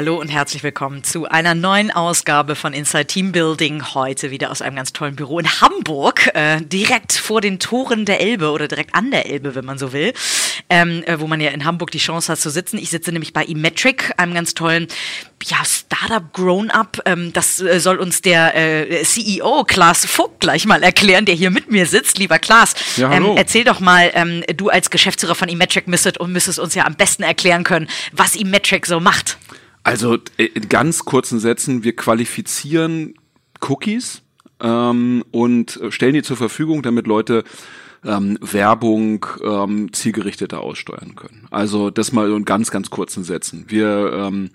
Hallo und herzlich willkommen zu einer neuen Ausgabe von Inside Team Building. Heute wieder aus einem ganz tollen Büro in Hamburg, äh, direkt vor den Toren der Elbe oder direkt an der Elbe, wenn man so will, ähm, äh, wo man ja in Hamburg die Chance hat zu sitzen. Ich sitze nämlich bei eMetric, einem ganz tollen ja, Startup Grown-Up. Ähm, das äh, soll uns der äh, CEO Klaas Vogt gleich mal erklären, der hier mit mir sitzt. Lieber Klaas, ja, hallo. Ähm, erzähl doch mal, ähm, du als Geschäftsführer von eMetric müsstet und müsstest uns ja am besten erklären können, was eMetric so macht. Also äh, in ganz kurzen Sätzen, wir qualifizieren Cookies ähm, und stellen die zur Verfügung, damit Leute ähm, Werbung ähm, zielgerichteter aussteuern können. Also das mal in ganz, ganz kurzen Sätzen. Wir ähm,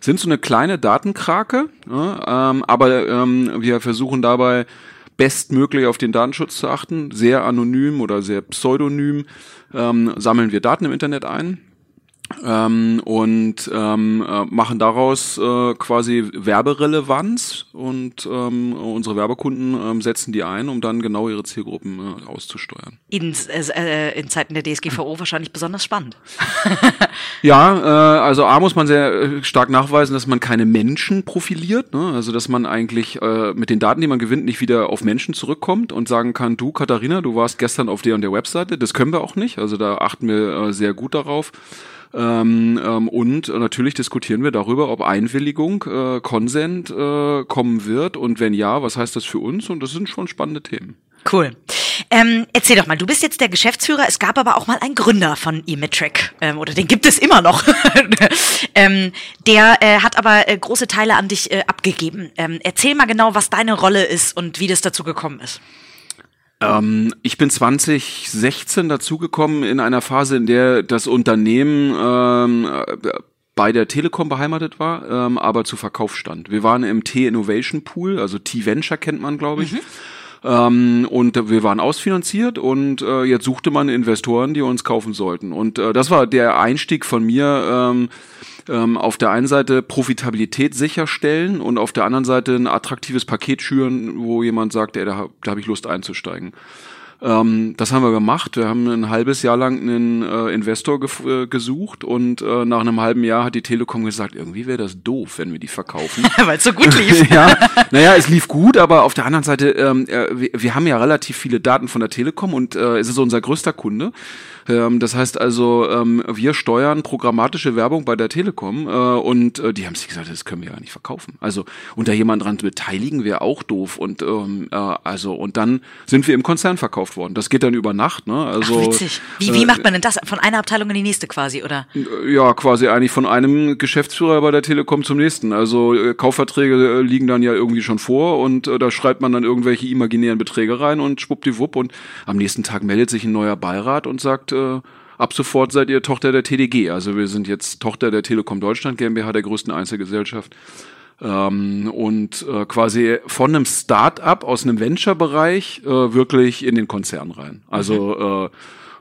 sind so eine kleine Datenkrake, ja, ähm, aber ähm, wir versuchen dabei bestmöglich auf den Datenschutz zu achten. Sehr anonym oder sehr pseudonym ähm, sammeln wir Daten im Internet ein ähm, und ähm, äh, machen daraus äh, quasi Werberelevanz und ähm, unsere Werbekunden ähm, setzen die ein, um dann genau ihre Zielgruppen äh, auszusteuern. In, äh, in Zeiten der DSGVO wahrscheinlich besonders spannend. ja, äh, also A muss man sehr äh, stark nachweisen, dass man keine Menschen profiliert, ne? also dass man eigentlich äh, mit den Daten, die man gewinnt, nicht wieder auf Menschen zurückkommt und sagen kann, du Katharina, du warst gestern auf der und der Webseite, das können wir auch nicht, also da achten wir äh, sehr gut darauf. Ähm, ähm, und natürlich diskutieren wir darüber, ob Einwilligung, äh, Consent äh, kommen wird und wenn ja, was heißt das für uns? Und das sind schon spannende Themen. Cool. Ähm, erzähl doch mal, du bist jetzt der Geschäftsführer, es gab aber auch mal einen Gründer von eMetric, ähm, oder den gibt es immer noch. ähm, der äh, hat aber äh, große Teile an dich äh, abgegeben. Ähm, erzähl mal genau, was deine Rolle ist und wie das dazu gekommen ist. Ähm, ich bin 2016 dazugekommen in einer Phase, in der das Unternehmen ähm, bei der Telekom beheimatet war, ähm, aber zu Verkauf stand. Wir waren im T-Innovation Pool, also T-Venture kennt man, glaube ich. Mhm. Ähm, und wir waren ausfinanziert und äh, jetzt suchte man Investoren, die uns kaufen sollten. Und äh, das war der Einstieg von mir. Ähm, ähm, auf der einen Seite Profitabilität sicherstellen und auf der anderen Seite ein attraktives Paket schüren, wo jemand sagt, ey, da, da habe ich Lust einzusteigen. Ähm, das haben wir gemacht. Wir haben ein halbes Jahr lang einen äh, Investor ge äh, gesucht und äh, nach einem halben Jahr hat die Telekom gesagt, irgendwie wäre das doof, wenn wir die verkaufen. Weil es so gut lief. ja, naja, es lief gut, aber auf der anderen Seite, ähm, äh, wir, wir, haben ja relativ viele Daten von der Telekom und äh, es ist unser größter Kunde. Ähm, das heißt also, ähm, wir steuern programmatische Werbung bei der Telekom äh, und äh, die haben sich gesagt, das können wir ja nicht verkaufen. Also unter jemand dran beteiligen wäre auch doof und ähm, äh, also und dann sind wir im Konzern verkauft worden. Das geht dann über Nacht, ne? Also Ach, witzig. Wie, wie äh, macht man denn das? Von einer Abteilung in die nächste quasi, oder? Ja, quasi eigentlich von einem Geschäftsführer bei der Telekom zum nächsten. Also äh, Kaufverträge äh, liegen dann ja irgendwie schon vor und äh, da schreibt man dann irgendwelche imaginären Beträge rein und schwuppdiwupp und am nächsten Tag meldet sich ein neuer Beirat und sagt, äh, ab sofort seid ihr Tochter der TDG. Also wir sind jetzt Tochter der Telekom Deutschland GmbH, der größten Einzelgesellschaft. Ähm, und äh, quasi von einem Start-up aus einem Venture-Bereich äh, wirklich in den Konzern rein. Also äh,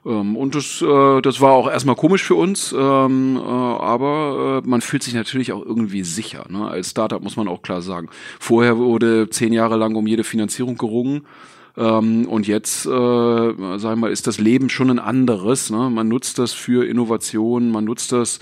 ähm, und das, äh, das war auch erstmal komisch für uns, ähm, äh, aber äh, man fühlt sich natürlich auch irgendwie sicher. Ne? Als Startup muss man auch klar sagen. Vorher wurde zehn Jahre lang um jede Finanzierung gerungen. Ähm, und jetzt, äh, sagen wir mal, ist das Leben schon ein anderes. Ne? Man nutzt das für Innovation, man nutzt das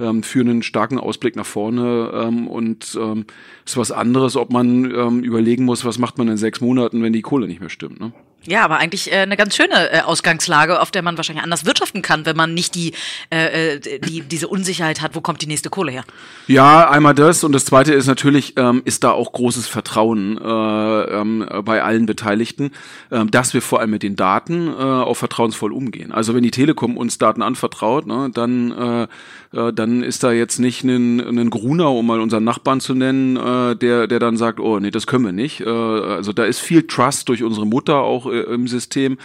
ähm, für einen starken Ausblick nach vorne ähm, und ähm, ist was anderes, ob man ähm, überlegen muss, was macht man in sechs Monaten, wenn die Kohle nicht mehr stimmt. Ne? Ja, aber eigentlich äh, eine ganz schöne äh, Ausgangslage, auf der man wahrscheinlich anders wirtschaften kann, wenn man nicht die, äh, äh, die diese Unsicherheit hat, wo kommt die nächste Kohle her. Ja, einmal das und das Zweite ist natürlich, ähm, ist da auch großes Vertrauen äh, ähm, bei allen Beteiligten, äh, dass wir vor allem mit den Daten äh, auch vertrauensvoll umgehen. Also wenn die Telekom uns Daten anvertraut, ne, dann dann ist da jetzt nicht ein, ein Gruner, um mal unseren Nachbarn zu nennen, äh, der der dann sagt, oh nee, das können wir nicht. Also da ist viel Trust durch unsere Mutter auch im System.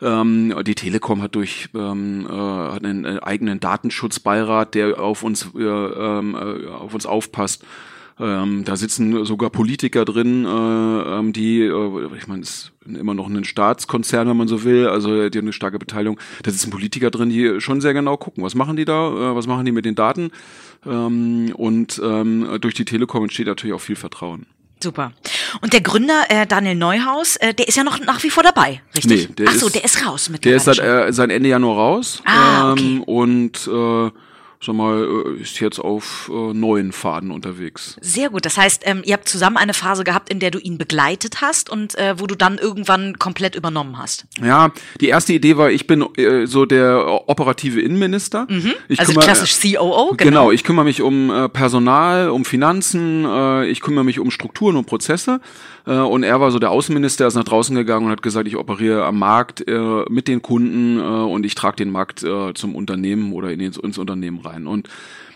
Ähm, die Telekom hat durch ähm, äh, hat einen, einen eigenen Datenschutzbeirat, der auf uns äh, ähm, äh, auf uns aufpasst. Ähm, da sitzen sogar Politiker drin, äh, ähm, die, äh, ich meine, es ist immer noch ein Staatskonzern, wenn man so will, also die haben eine starke Beteiligung. Da sitzen Politiker drin, die schon sehr genau gucken, was machen die da, äh, was machen die mit den Daten. Ähm, und ähm, durch die Telekom entsteht natürlich auch viel Vertrauen. Super. Und der Gründer, äh, Daniel Neuhaus, äh, der ist ja noch nach wie vor dabei, richtig? Nee, der Ach so, ist- der ist raus mit Der ist seit, äh, seit Ende Januar raus. Ah, okay. ähm, und äh, sag mal, äh, ist jetzt auf äh, neuen Faden unterwegs. Sehr gut. Das heißt, ähm, ihr habt zusammen eine Phase gehabt, in der du ihn begleitet hast und äh, wo du dann irgendwann komplett übernommen hast. Ja, die erste Idee war, ich bin äh, so der operative Innenminister. Ich also kümmere- klassisch COO, genau. Genau, ich kümmere mich um äh, Personal, um Finanzen, äh, ich kümmere mich um Strukturen und Prozesse. Äh, und er war so der Außenminister, er ist nach draußen gegangen und hat gesagt, ich operiere am Markt äh, mit den Kunden äh, und ich trage den Markt zum Unternehmen oder in ins, ins Unternehmen rein. Und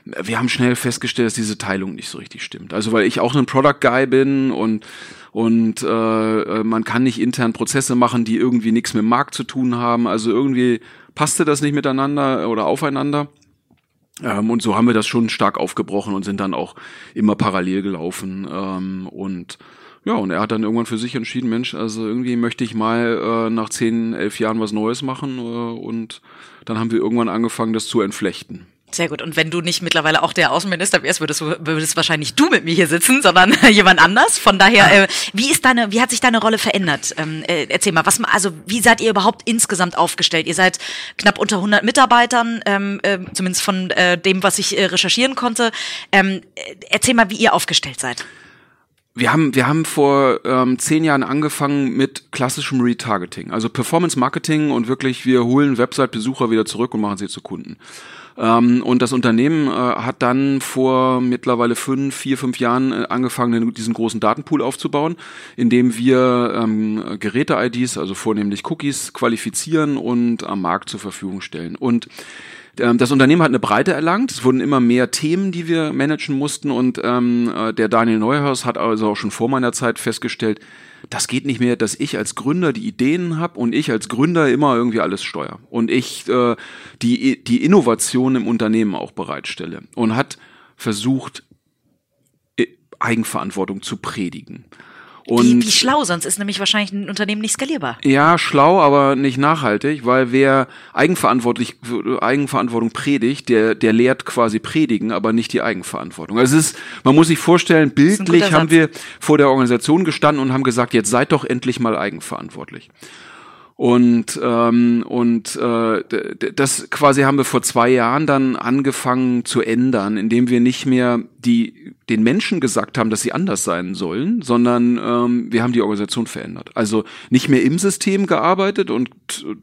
wir haben schnell festgestellt, dass diese Teilung nicht so richtig stimmt. Also weil ich auch ein Product Guy bin und und äh, man kann nicht intern Prozesse machen, die irgendwie nichts mit dem Markt zu tun haben. Also irgendwie passte das nicht miteinander oder aufeinander. Ähm, und so haben wir das schon stark aufgebrochen und sind dann auch immer parallel gelaufen. Ähm, und ja, und er hat dann irgendwann für sich entschieden, Mensch, also irgendwie möchte ich mal äh, nach zehn, elf Jahren was Neues machen. Äh, und dann haben wir irgendwann angefangen, das zu entflechten. Sehr gut. Und wenn du nicht mittlerweile auch der Außenminister wärst, würdest, du, würdest wahrscheinlich du mit mir hier sitzen, sondern jemand anders. Von daher, äh, wie ist deine, wie hat sich deine Rolle verändert? Ähm, äh, erzähl mal, was, also wie seid ihr überhaupt insgesamt aufgestellt? Ihr seid knapp unter 100 Mitarbeitern, ähm, äh, zumindest von äh, dem, was ich äh, recherchieren konnte. Ähm, äh, erzähl mal, wie ihr aufgestellt seid. Wir haben, wir haben vor ähm, zehn Jahren angefangen mit klassischem Retargeting, also Performance Marketing und wirklich, wir holen Website-Besucher wieder zurück und machen sie zu Kunden. Ähm, und das Unternehmen äh, hat dann vor mittlerweile fünf, vier, fünf Jahren äh, angefangen, diesen großen Datenpool aufzubauen, indem wir ähm, Geräte-IDs, also vornehmlich Cookies, qualifizieren und am Markt zur Verfügung stellen. Und das Unternehmen hat eine Breite erlangt. Es wurden immer mehr Themen, die wir managen mussten. Und ähm, äh, der Daniel Neuhaus hat also auch schon vor meiner Zeit festgestellt, das geht nicht mehr, dass ich als Gründer die Ideen habe und ich als Gründer immer irgendwie alles steuere. Und ich äh, die, die Innovation im Unternehmen auch bereitstelle. Und hat versucht, Eigenverantwortung zu predigen. Und Wie, wie schlau, sonst ist nämlich wahrscheinlich ein Unternehmen nicht skalierbar. ja, schlau, aber nicht nachhaltig, weil wer eigenverantwortlich, Eigenverantwortung predigt, der, der lehrt quasi predigen, aber nicht die Eigenverantwortung. Also es ist, man muss sich vorstellen, bildlich haben wir vor der Organisation gestanden und haben gesagt, jetzt seid doch endlich mal eigenverantwortlich. Und ähm, und äh, das quasi haben wir vor zwei Jahren dann angefangen zu ändern, indem wir nicht mehr die den Menschen gesagt haben, dass sie anders sein sollen, sondern ähm, wir haben die Organisation verändert. Also nicht mehr im System gearbeitet und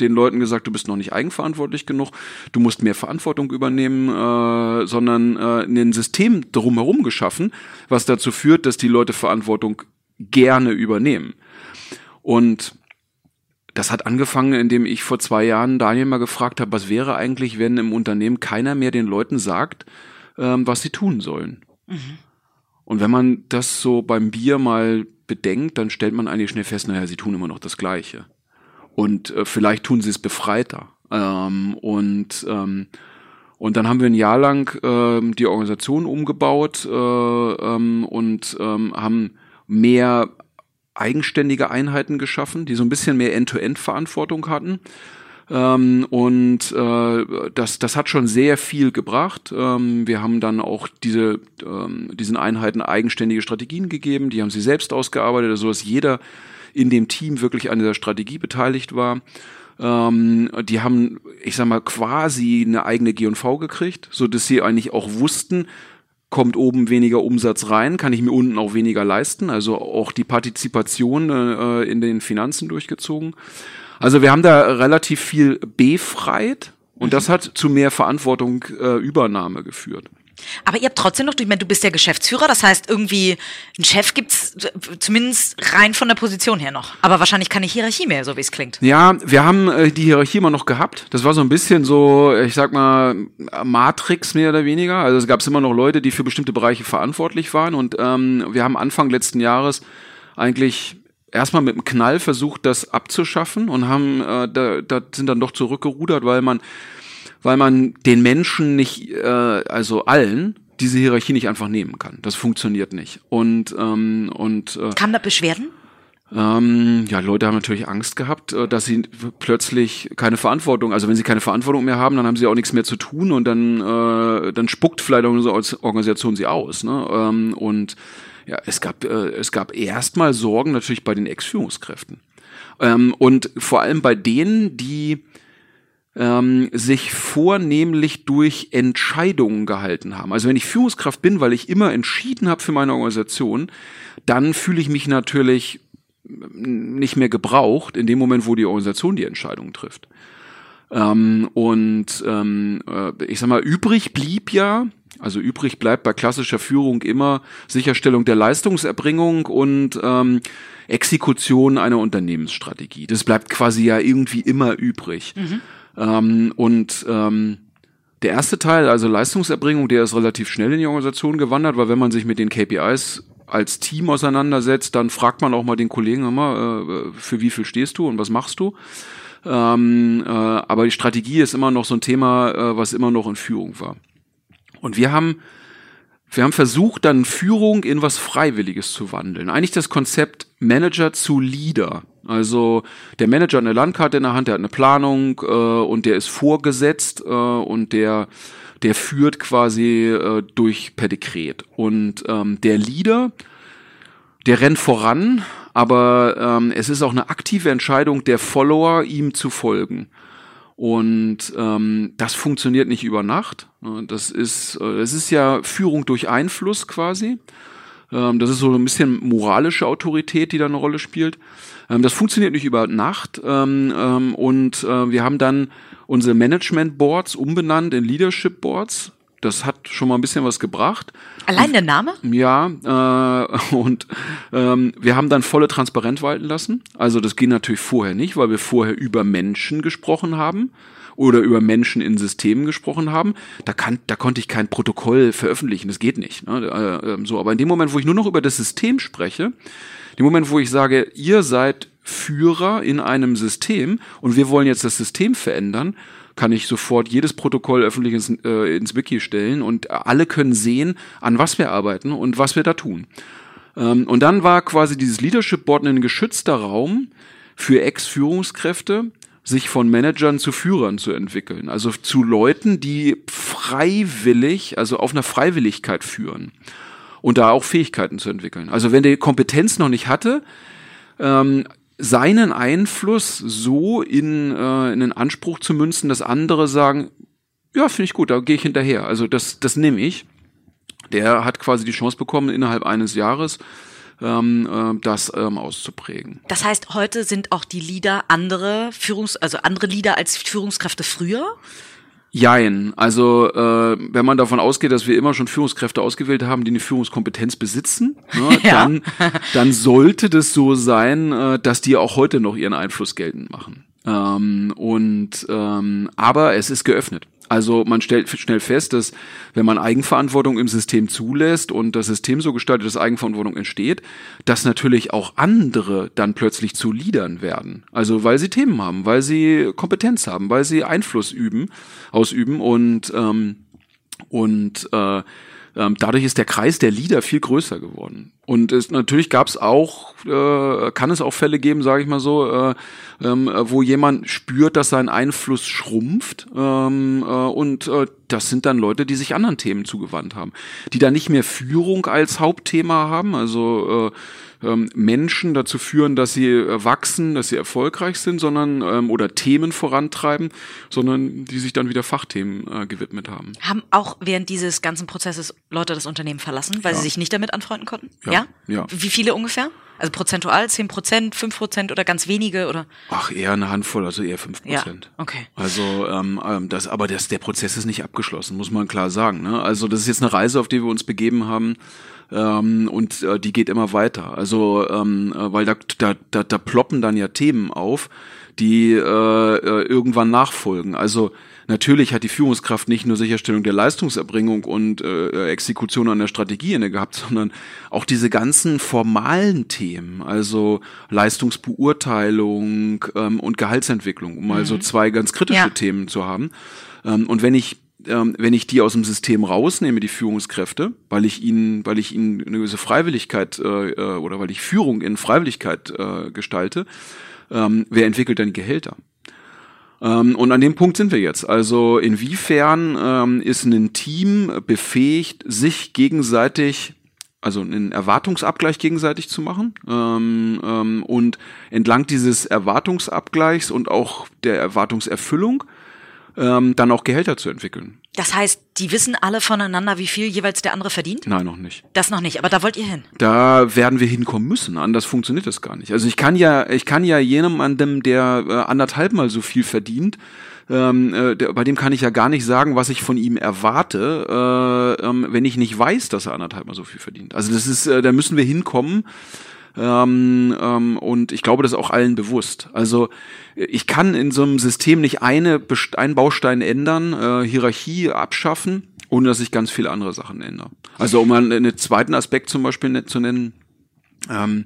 den Leuten gesagt, du bist noch nicht eigenverantwortlich genug, du musst mehr Verantwortung übernehmen, äh, sondern äh, ein System drumherum geschaffen, was dazu führt, dass die Leute Verantwortung gerne übernehmen. Und das hat angefangen, indem ich vor zwei Jahren Daniel mal gefragt habe, was wäre eigentlich, wenn im Unternehmen keiner mehr den Leuten sagt, ähm, was sie tun sollen. Und wenn man das so beim Bier mal bedenkt, dann stellt man eigentlich schnell fest, naja, sie tun immer noch das Gleiche. Und äh, vielleicht tun sie es befreiter. Ähm, und ähm, und dann haben wir ein Jahr lang ähm, die Organisation umgebaut äh, ähm, und ähm, haben mehr eigenständige Einheiten geschaffen, die so ein bisschen mehr End-to-End-Verantwortung hatten. Ähm, und äh, das, das hat schon sehr viel gebracht. Ähm, wir haben dann auch diese, ähm, diesen Einheiten eigenständige Strategien gegeben, die haben sie selbst ausgearbeitet, also dass jeder in dem Team wirklich an dieser Strategie beteiligt war. Ähm, die haben, ich sag mal, quasi eine eigene G&V gekriegt, so dass sie eigentlich auch wussten, kommt oben weniger Umsatz rein, kann ich mir unten auch weniger leisten. Also auch die Partizipation äh, in den Finanzen durchgezogen. Also wir haben da relativ viel befreit und das hat zu mehr Verantwortung äh, Übernahme geführt. Aber ihr habt trotzdem noch, ich meine, du bist der Geschäftsführer, das heißt irgendwie, einen Chef gibt's zumindest rein von der Position her noch. Aber wahrscheinlich keine Hierarchie mehr, so wie es klingt. Ja, wir haben äh, die Hierarchie immer noch gehabt. Das war so ein bisschen so, ich sag mal, Matrix mehr oder weniger. Also es gab immer noch Leute, die für bestimmte Bereiche verantwortlich waren. Und ähm, wir haben Anfang letzten Jahres eigentlich erstmal mit einem Knall versucht, das abzuschaffen und haben äh, da, da sind dann doch zurückgerudert, weil man weil man den Menschen nicht, äh, also allen, diese Hierarchie nicht einfach nehmen kann. Das funktioniert nicht. Und ähm, und äh, kam da Beschwerden? Ähm, ja, Leute haben natürlich Angst gehabt, äh, dass sie plötzlich keine Verantwortung, also wenn sie keine Verantwortung mehr haben, dann haben sie auch nichts mehr zu tun und dann, äh, dann spuckt vielleicht auch unsere Organisation sie aus. Ne? Ähm, und ja, es gab, äh, es gab erstmal Sorgen natürlich bei den Ex-Führungskräften. Ähm, und vor allem bei denen, die ähm, sich vornehmlich durch Entscheidungen gehalten haben. Also wenn ich Führungskraft bin, weil ich immer entschieden habe für meine Organisation, dann fühle ich mich natürlich nicht mehr gebraucht in dem Moment, wo die Organisation die Entscheidung trifft. Ähm, und ähm, äh, ich sag mal, übrig blieb ja, also übrig bleibt bei klassischer Führung immer Sicherstellung der Leistungserbringung und ähm, Exekution einer Unternehmensstrategie. Das bleibt quasi ja irgendwie immer übrig. Mhm. Ähm, und ähm, der erste Teil, also Leistungserbringung, der ist relativ schnell in die Organisation gewandert, weil wenn man sich mit den KPIs als Team auseinandersetzt, dann fragt man auch mal den Kollegen immer, äh, für wie viel stehst du und was machst du? Ähm, äh, aber die Strategie ist immer noch so ein Thema, äh, was immer noch in Führung war. Und wir haben, wir haben versucht, dann Führung in was Freiwilliges zu wandeln. Eigentlich das Konzept Manager zu Leader. Also der Manager hat eine Landkarte in der Hand, der hat eine Planung äh, und der ist vorgesetzt äh, und der der führt quasi äh, durch per Dekret. Und ähm, der Leader, der rennt voran, aber ähm, es ist auch eine aktive Entscheidung der Follower, ihm zu folgen. Und ähm, das funktioniert nicht über Nacht. Das ist, äh, das ist ja Führung durch Einfluss quasi. Ähm, das ist so ein bisschen moralische Autorität, die da eine Rolle spielt. Ähm, das funktioniert nicht über Nacht. Ähm, ähm, und äh, wir haben dann unsere Management Boards umbenannt in Leadership Boards. Das hat schon mal ein bisschen was gebracht. Allein der Name? Ja, äh, und ähm, wir haben dann volle Transparenz walten lassen. Also das ging natürlich vorher nicht, weil wir vorher über Menschen gesprochen haben oder über Menschen in Systemen gesprochen haben. Da, kann, da konnte ich kein Protokoll veröffentlichen, das geht nicht. Ne? Äh, äh, so, aber in dem Moment, wo ich nur noch über das System spreche, dem Moment, wo ich sage, ihr seid Führer in einem System und wir wollen jetzt das System verändern, kann ich sofort jedes Protokoll öffentlich ins, äh, ins Wiki stellen und alle können sehen, an was wir arbeiten und was wir da tun. Ähm, und dann war quasi dieses Leadership Board ein geschützter Raum für Ex-Führungskräfte, sich von Managern zu Führern zu entwickeln. Also zu Leuten, die freiwillig, also auf einer Freiwilligkeit führen und da auch Fähigkeiten zu entwickeln. Also wenn der Kompetenz noch nicht hatte, ähm, seinen Einfluss so in, äh, in den Anspruch zu münzen, dass andere sagen, ja, finde ich gut, da gehe ich hinterher. Also das, das nehme ich. Der hat quasi die Chance bekommen, innerhalb eines Jahres ähm, äh, das ähm, auszuprägen. Das heißt, heute sind auch die Leader andere Führungs, also andere Leader als Führungskräfte früher? Jein. Also äh, wenn man davon ausgeht, dass wir immer schon Führungskräfte ausgewählt haben, die eine Führungskompetenz besitzen, ne, ja. dann, dann sollte das so sein, äh, dass die auch heute noch ihren Einfluss geltend machen. Ähm, und ähm, aber es ist geöffnet. Also man stellt schnell fest, dass wenn man Eigenverantwortung im System zulässt und das System so gestaltet, dass Eigenverantwortung entsteht, dass natürlich auch andere dann plötzlich zu Leadern werden. Also weil sie Themen haben, weil sie Kompetenz haben, weil sie Einfluss üben, ausüben und ähm, und äh, ähm, dadurch ist der Kreis der Leader viel größer geworden. Und es, natürlich gab es auch, äh, kann es auch Fälle geben, sage ich mal so, äh, ähm, wo jemand spürt, dass sein Einfluss schrumpft. Ähm, äh, und äh, das sind dann Leute, die sich anderen Themen zugewandt haben, die da nicht mehr Führung als Hauptthema haben. Also äh, ähm, Menschen dazu führen, dass sie äh, wachsen, dass sie erfolgreich sind, sondern ähm, oder Themen vorantreiben, sondern die sich dann wieder Fachthemen äh, gewidmet haben. Haben auch während dieses ganzen Prozesses Leute das Unternehmen verlassen, weil ja. sie sich nicht damit anfreunden konnten? Ja. ja. ja. Wie viele ungefähr? Also prozentual 10 Prozent, 5 Prozent oder ganz wenige oder? Ach, eher eine Handvoll, also eher 5 Prozent. Ja, okay. Also, ähm, ähm, das, aber das, der Prozess ist nicht abgeschlossen, muss man klar sagen. Ne? Also, das ist jetzt eine Reise, auf die wir uns begeben haben ähm, und äh, die geht immer weiter. Also ähm, äh, weil da, da, da, da ploppen dann ja Themen auf, die äh, äh, irgendwann nachfolgen. Also natürlich hat die Führungskraft nicht nur Sicherstellung der Leistungserbringung und äh, Exekution an der Strategie inne gehabt, sondern auch diese ganzen formalen Themen, also Leistungsbeurteilung ähm, und Gehaltsentwicklung, um mhm. mal so zwei ganz kritische ja. Themen zu haben. Ähm, und wenn ich ähm, wenn ich die aus dem System rausnehme, die Führungskräfte, weil ich ihnen, weil ich ihnen eine gewisse Freiwilligkeit äh, äh, oder weil ich Führung in Freiwilligkeit äh, gestalte, ähm, wer entwickelt dann Gehälter? Ähm, und an dem Punkt sind wir jetzt. Also inwiefern ähm, ist ein Team befähigt, sich gegenseitig also einen Erwartungsabgleich gegenseitig zu machen ähm, ähm, und entlang dieses Erwartungsabgleichs und auch der Erwartungserfüllung ähm, dann auch Gehälter zu entwickeln. Das heißt, die wissen alle voneinander, wie viel jeweils der andere verdient? Nein, noch nicht. Das noch nicht, aber da wollt ihr hin. Da werden wir hinkommen müssen, anders funktioniert das gar nicht. Also ich kann ja, ich kann ja jemandem, der äh, anderthalb mal so viel verdient, ähm, äh, der, bei dem kann ich ja gar nicht sagen, was ich von ihm erwarte, äh, ähm, wenn ich nicht weiß, dass er anderthalb mal so viel verdient. Also das ist, äh, da müssen wir hinkommen, ähm, ähm, und ich glaube, das ist auch allen bewusst. Also ich kann in so einem System nicht eine, einen Baustein ändern, äh, Hierarchie abschaffen, ohne dass ich ganz viele andere Sachen ändere. Also um einen zweiten Aspekt zum Beispiel zu nennen, ähm,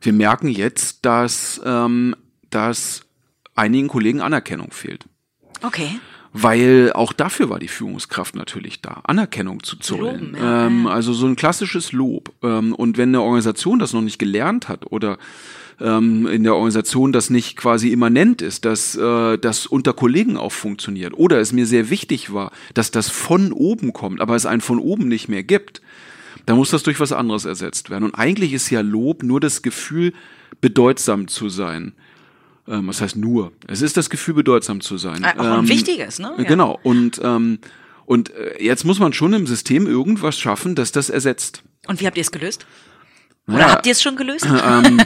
wir merken jetzt, dass, ähm, dass einigen Kollegen Anerkennung fehlt. Okay weil auch dafür war die Führungskraft natürlich da, Anerkennung zu zollen. Loben, ja, ähm, Also so ein klassisches Lob. Ähm, und wenn eine Organisation das noch nicht gelernt hat oder ähm, in der Organisation das nicht quasi immanent ist, dass äh, das unter Kollegen auch funktioniert oder es mir sehr wichtig war, dass das von oben kommt, aber es einen von oben nicht mehr gibt, dann muss das durch was anderes ersetzt werden. Und eigentlich ist ja Lob nur das Gefühl, bedeutsam zu sein ähm, was heißt nur? Es ist das Gefühl, bedeutsam zu sein. Auch ein ähm, wichtiges, ne? Ja. Genau. Und, ähm, und äh, jetzt muss man schon im System irgendwas schaffen, das das ersetzt. Und wie habt ihr es gelöst? Oder naja, habt ihr es schon gelöst? Ähm,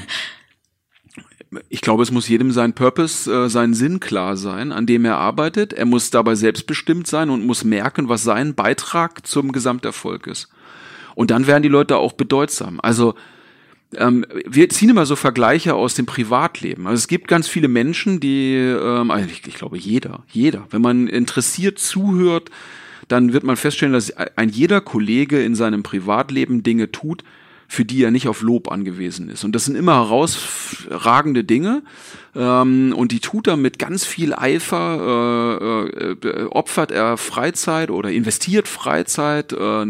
ich glaube, es muss jedem sein Purpose, äh, sein Sinn klar sein, an dem er arbeitet. Er muss dabei selbstbestimmt sein und muss merken, was sein Beitrag zum Gesamterfolg ist. Und dann werden die Leute auch bedeutsam. Also ähm, wir ziehen immer so Vergleiche aus dem Privatleben. Also es gibt ganz viele Menschen, die, ähm, also ich, ich glaube jeder, jeder, wenn man interessiert zuhört, dann wird man feststellen, dass ein jeder Kollege in seinem Privatleben Dinge tut, für die er nicht auf Lob angewiesen ist. Und das sind immer herausragende Dinge. Ähm, und die tut er mit ganz viel Eifer, äh, äh, opfert er Freizeit oder investiert Freizeit, äh,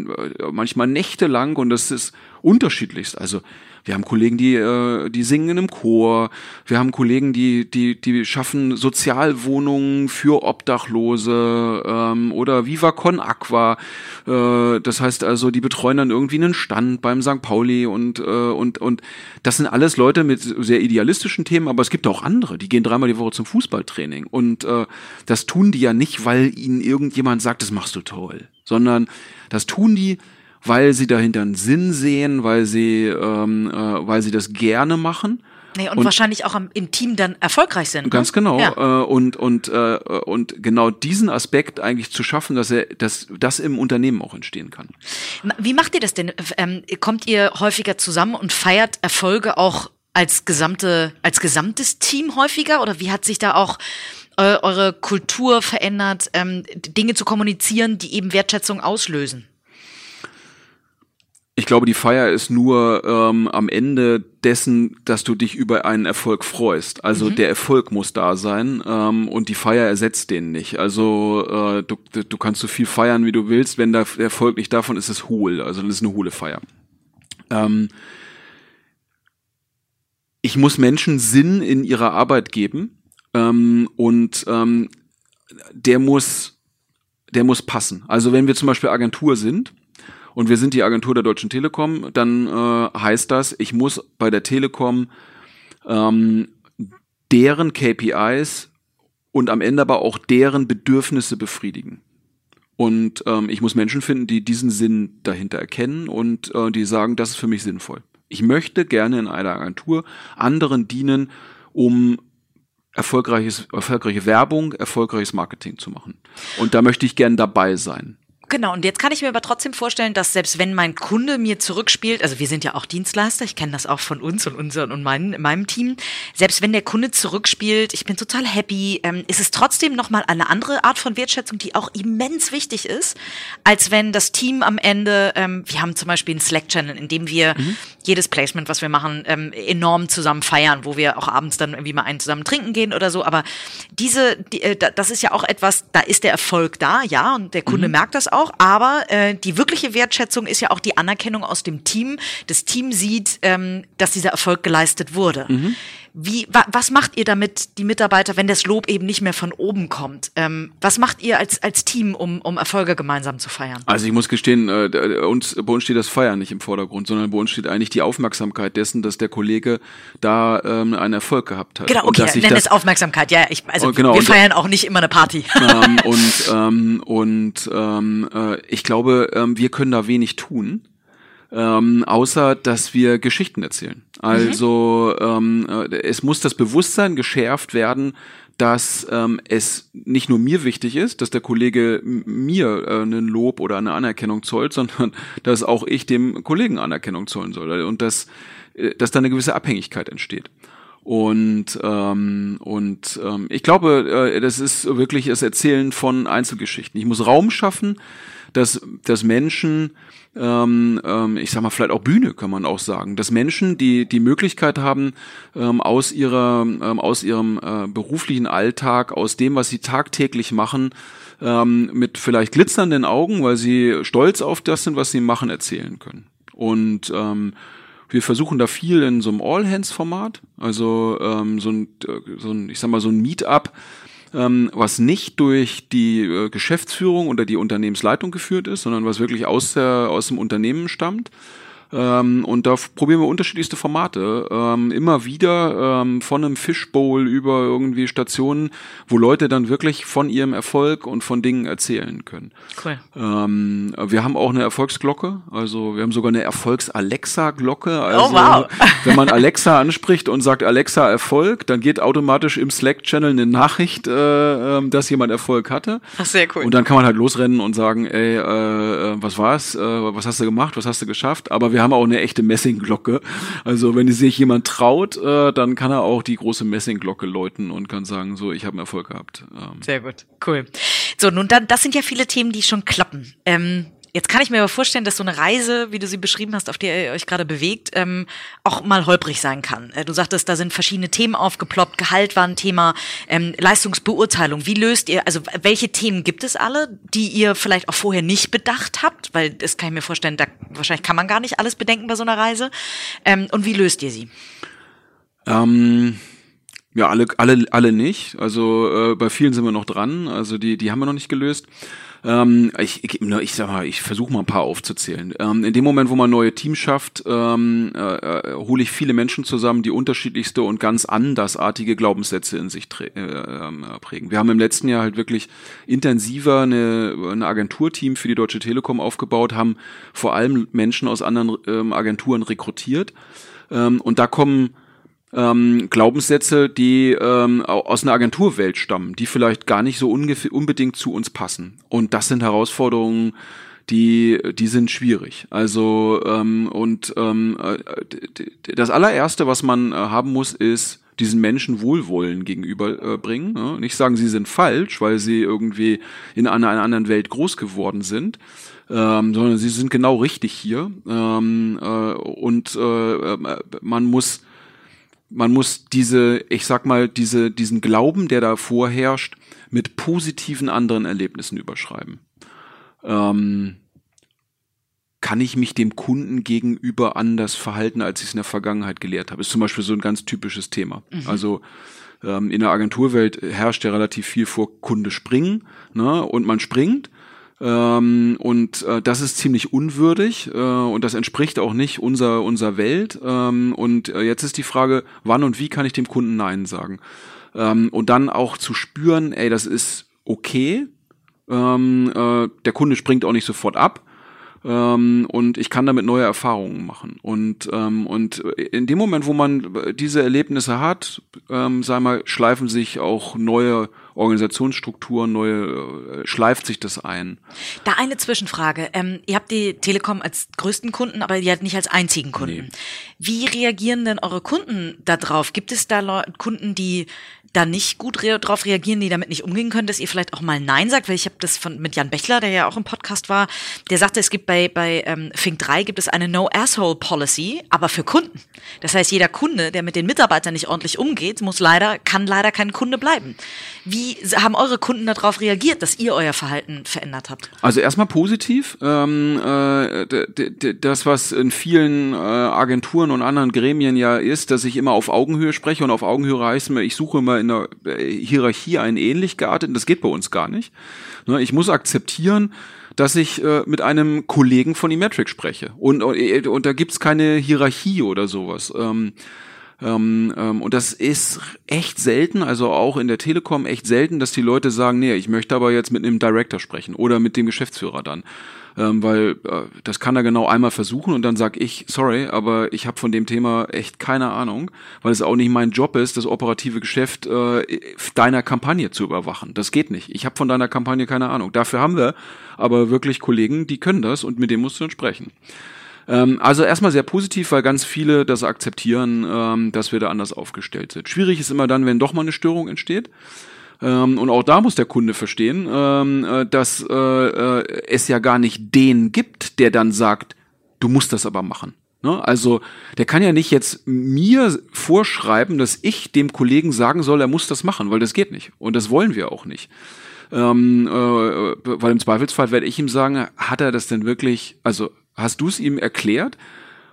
manchmal nächtelang und das ist unterschiedlichst. Also wir haben Kollegen, die, äh, die singen in einem Chor. Wir haben Kollegen, die, die, die schaffen Sozialwohnungen für Obdachlose ähm, oder Viva Con Aqua. Äh, das heißt also, die betreuen dann irgendwie einen Stand beim St. Pauli und, äh, und, und das sind alles Leute mit sehr idealistischen Themen, aber es gibt auch andere, die gehen dreimal die Woche zum Fußballtraining. Und äh, das tun die ja nicht, weil ihnen irgendjemand sagt, das machst du toll, sondern das tun die, weil sie dahinter einen Sinn sehen, weil sie, ähm, äh, weil sie das gerne machen. Nee, und, und, wahrscheinlich auch im Team dann erfolgreich sind. Ne? Ganz genau. Ja. Äh, und, und, äh, und genau diesen Aspekt eigentlich zu schaffen, dass er, dass das im Unternehmen auch entstehen kann. Wie macht ihr das denn? Ähm, kommt ihr häufiger zusammen und feiert Erfolge auch als gesamte, als gesamtes Team häufiger? Oder wie hat sich da auch äh, eure Kultur verändert, ähm, Dinge zu kommunizieren, die eben Wertschätzung auslösen? Ich glaube, die Feier ist nur ähm, am Ende dessen, dass du dich über einen Erfolg freust. Also mhm. der Erfolg muss da sein ähm, und die Feier ersetzt den nicht. Also äh, du, du kannst so viel feiern, wie du willst. Wenn der Erfolg nicht davon ist, ist es hohl. Also dann ist eine hohle Feier. Ähm, ich muss Menschen Sinn in ihrer Arbeit geben ähm, und ähm, der muss der muss passen. Also wenn wir zum Beispiel Agentur sind und wir sind die Agentur der Deutschen Telekom, dann äh, heißt das, ich muss bei der Telekom ähm, deren KPIs und am Ende aber auch deren Bedürfnisse befriedigen. Und ähm, ich muss Menschen finden, die diesen Sinn dahinter erkennen und äh, die sagen, das ist für mich sinnvoll. Ich möchte gerne in einer Agentur anderen dienen, um erfolgreiches, erfolgreiche Werbung, erfolgreiches Marketing zu machen. Und da möchte ich gerne dabei sein. Genau, und jetzt kann ich mir aber trotzdem vorstellen, dass selbst wenn mein Kunde mir zurückspielt, also wir sind ja auch Dienstleister, ich kenne das auch von uns und unseren und mein, meinem Team, selbst wenn der Kunde zurückspielt, ich bin total happy, ähm, ist es trotzdem nochmal eine andere Art von Wertschätzung, die auch immens wichtig ist, als wenn das Team am Ende, ähm, wir haben zum Beispiel einen Slack-Channel, in dem wir mhm. jedes Placement, was wir machen, ähm, enorm zusammen feiern, wo wir auch abends dann irgendwie mal einen zusammen trinken gehen oder so, aber diese, die, äh, das ist ja auch etwas, da ist der Erfolg da, ja, und der Kunde mhm. merkt das auch, auch, aber äh, die wirkliche Wertschätzung ist ja auch die Anerkennung aus dem Team. Das Team sieht, ähm, dass dieser Erfolg geleistet wurde. Mhm. Wie, wa, was macht ihr damit, die Mitarbeiter, wenn das Lob eben nicht mehr von oben kommt? Ähm, was macht ihr als, als Team, um, um Erfolge gemeinsam zu feiern? Also ich muss gestehen, äh, uns, bei uns steht das Feiern nicht im Vordergrund, sondern bei uns steht eigentlich die Aufmerksamkeit dessen, dass der Kollege da ähm, einen Erfolg gehabt hat. Genau, okay, und nenn es Aufmerksamkeit. Ja, ich, also oh, genau, wir feiern auch nicht immer eine Party. Ähm, und ähm, und ähm, äh, ich glaube, ähm, wir können da wenig tun ähm, außer dass wir Geschichten erzählen. Also mhm. ähm, äh, es muss das Bewusstsein geschärft werden, dass ähm, es nicht nur mir wichtig ist, dass der Kollege mir äh, einen Lob oder eine Anerkennung zollt, sondern dass auch ich dem Kollegen Anerkennung zollen soll und dass, äh, dass da eine gewisse Abhängigkeit entsteht. Und, ähm, und ähm, ich glaube, äh, das ist wirklich das Erzählen von Einzelgeschichten. Ich muss Raum schaffen, dass, dass Menschen ähm, ähm, ich sag mal, vielleicht auch Bühne, kann man auch sagen, dass Menschen, die die Möglichkeit haben, ähm, aus ihrer, ähm, aus ihrem äh, beruflichen Alltag, aus dem, was sie tagtäglich machen, ähm, mit vielleicht glitzernden Augen, weil sie stolz auf das sind, was sie machen, erzählen können. Und ähm, wir versuchen da viel in so einem All-Hands-Format, also ähm, so, ein, äh, so ein, ich sag mal, so ein Meetup, ähm, was nicht durch die äh, Geschäftsführung oder die Unternehmensleitung geführt ist, sondern was wirklich aus, der, aus dem Unternehmen stammt. Ähm, und da probieren wir unterschiedlichste Formate. Ähm, immer wieder ähm, von einem Fishbowl über irgendwie Stationen, wo Leute dann wirklich von ihrem Erfolg und von Dingen erzählen können. Cool. Ähm, wir haben auch eine Erfolgsglocke, also wir haben sogar eine Erfolgs-Alexa-Glocke. Also, oh wow. wenn man Alexa anspricht und sagt Alexa Erfolg, dann geht automatisch im Slack-Channel eine Nachricht, äh, äh, dass jemand Erfolg hatte. Ach, sehr cool. Und dann kann man halt losrennen und sagen, ey, äh, äh was war's? Äh, was hast du gemacht? Was hast du geschafft? Aber wir wir haben auch eine echte Messingglocke. Also wenn sich jemand traut, äh, dann kann er auch die große Messingglocke läuten und kann sagen, so, ich habe einen Erfolg gehabt. Ähm. Sehr gut, cool. So, nun dann, das sind ja viele Themen, die schon klappen. Ähm, Jetzt kann ich mir aber vorstellen, dass so eine Reise, wie du sie beschrieben hast, auf der ihr euch gerade bewegt, ähm, auch mal holprig sein kann. Äh, du sagtest, da sind verschiedene Themen aufgeploppt, Gehalt war ein Thema, ähm, Leistungsbeurteilung. Wie löst ihr, also welche Themen gibt es alle, die ihr vielleicht auch vorher nicht bedacht habt? Weil das kann ich mir vorstellen, da wahrscheinlich kann man gar nicht alles bedenken bei so einer Reise. Ähm, und wie löst ihr sie? Ähm ja, alle, alle, alle nicht. Also äh, bei vielen sind wir noch dran. Also die, die haben wir noch nicht gelöst. Ähm, ich, ich, ich sag mal, ich versuche mal ein paar aufzuzählen. Ähm, in dem Moment, wo man neue Teams schafft, ähm, äh, äh, hole ich viele Menschen zusammen, die unterschiedlichste und ganz andersartige Glaubenssätze in sich äh, ähm, prägen. Wir haben im letzten Jahr halt wirklich intensiver eine, eine Agenturteam für die Deutsche Telekom aufgebaut, haben vor allem Menschen aus anderen ähm, Agenturen rekrutiert. Ähm, und da kommen ähm, Glaubenssätze, die ähm, aus einer Agenturwelt stammen, die vielleicht gar nicht so unbedingt zu uns passen. Und das sind Herausforderungen, die, die sind schwierig. Also ähm, und ähm, äh, das allererste, was man äh, haben muss, ist diesen Menschen Wohlwollen gegenüberbringen. Äh, ne? Nicht sagen, sie sind falsch, weil sie irgendwie in einer, einer anderen Welt groß geworden sind, ähm, sondern sie sind genau richtig hier. Ähm, äh, und äh, man muss man muss diese, ich sag mal, diese, diesen Glauben, der da vorherrscht, mit positiven anderen Erlebnissen überschreiben. Ähm, kann ich mich dem Kunden gegenüber anders verhalten, als ich es in der Vergangenheit gelehrt habe? Ist zum Beispiel so ein ganz typisches Thema. Mhm. Also ähm, in der Agenturwelt herrscht ja relativ viel vor Kunde springen, ne? Und man springt ähm, und äh, das ist ziemlich unwürdig äh, und das entspricht auch nicht unserer unserer Welt. Ähm, und äh, jetzt ist die Frage, wann und wie kann ich dem Kunden Nein sagen? Ähm, und dann auch zu spüren, ey, das ist okay. Ähm, äh, der Kunde springt auch nicht sofort ab. Ähm, und ich kann damit neue Erfahrungen machen. Und, ähm, und in dem Moment, wo man diese Erlebnisse hat, ähm, sag mal, schleifen sich auch neue Organisationsstrukturen, neue, äh, schleift sich das ein. Da eine Zwischenfrage. Ähm, ihr habt die Telekom als größten Kunden, aber ihr habt nicht als einzigen Kunden. Nee. Wie reagieren denn eure Kunden darauf? Gibt es da Leute, Kunden, die da nicht gut re drauf reagieren, die damit nicht umgehen können, dass ihr vielleicht auch mal Nein sagt, weil ich habe das von mit Jan Bechler, der ja auch im Podcast war, der sagte, es gibt bei bei ähm, Fink 3 gibt es eine No Asshole Policy, aber für Kunden. Das heißt, jeder Kunde, der mit den Mitarbeitern nicht ordentlich umgeht, muss leider kann leider kein Kunde bleiben. Wie haben eure Kunden darauf reagiert, dass ihr euer Verhalten verändert habt? Also erstmal positiv. Ähm, äh, das, was in vielen äh, Agenturen und anderen Gremien ja ist, dass ich immer auf Augenhöhe spreche und auf Augenhöhe heißt mir, ich suche immer in der äh, Hierarchie einen ähnlich gearteten. Das geht bei uns gar nicht. Ne, ich muss akzeptieren, dass ich äh, mit einem Kollegen von Emetric spreche. Und, und, äh, und da gibt's keine Hierarchie oder sowas. Ähm, ähm, ähm, und das ist echt selten, also auch in der Telekom echt selten, dass die Leute sagen, nee, ich möchte aber jetzt mit einem Director sprechen oder mit dem Geschäftsführer dann ähm, weil äh, das kann er genau einmal versuchen und dann sag ich, sorry, aber ich habe von dem Thema echt keine Ahnung, weil es auch nicht mein Job ist, das operative Geschäft äh, deiner Kampagne zu überwachen. Das geht nicht. Ich habe von deiner Kampagne keine Ahnung. Dafür haben wir aber wirklich Kollegen, die können das und mit denen musst du dann sprechen ähm, also erstmal sehr positiv, weil ganz viele das akzeptieren, ähm, dass wir da anders aufgestellt sind. Schwierig ist immer dann, wenn doch mal eine Störung entsteht. Ähm, und auch da muss der Kunde verstehen, ähm, äh, dass äh, äh, es ja gar nicht den gibt, der dann sagt, du musst das aber machen. Ne? Also der kann ja nicht jetzt mir vorschreiben, dass ich dem Kollegen sagen soll, er muss das machen, weil das geht nicht. Und das wollen wir auch nicht. Ähm, äh, weil im Zweifelsfall werde ich ihm sagen, hat er das denn wirklich, also hast du es ihm erklärt?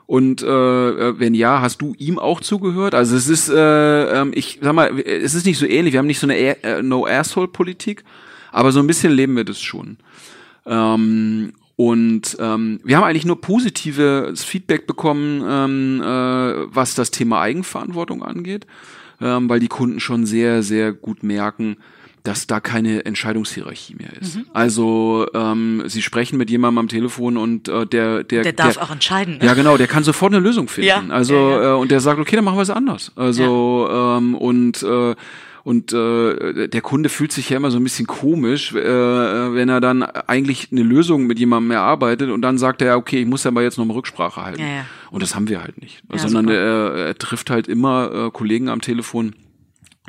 Und äh, äh, wenn ja, hast du ihm auch zugehört? Also es ist, äh, ähm, ich sag mal, es ist nicht so ähnlich. Wir haben nicht so eine äh, No-Asshole-Politik, aber so ein bisschen leben wir das schon. Ähm, und ähm, wir haben eigentlich nur positives Feedback bekommen, ähm, äh, was das Thema Eigenverantwortung angeht, ähm, weil die Kunden schon sehr, sehr gut merken, dass da keine Entscheidungshierarchie mehr ist. Mhm. Also ähm, sie sprechen mit jemandem am Telefon und äh, der der der darf der, auch entscheiden. Ja, genau, der kann sofort eine Lösung finden. Ja, also ja, ja. Äh, und der sagt, okay, dann machen wir es anders. Also ähm, und äh, und äh, der Kunde fühlt sich ja immer so ein bisschen komisch, äh, wenn er dann eigentlich eine Lösung mit jemandem erarbeitet und dann sagt er, okay, ich muss ja aber jetzt noch eine Rücksprache halten. Ja, ja. Und das haben wir halt nicht. Ja, Sondern er, er trifft halt immer äh, Kollegen am Telefon,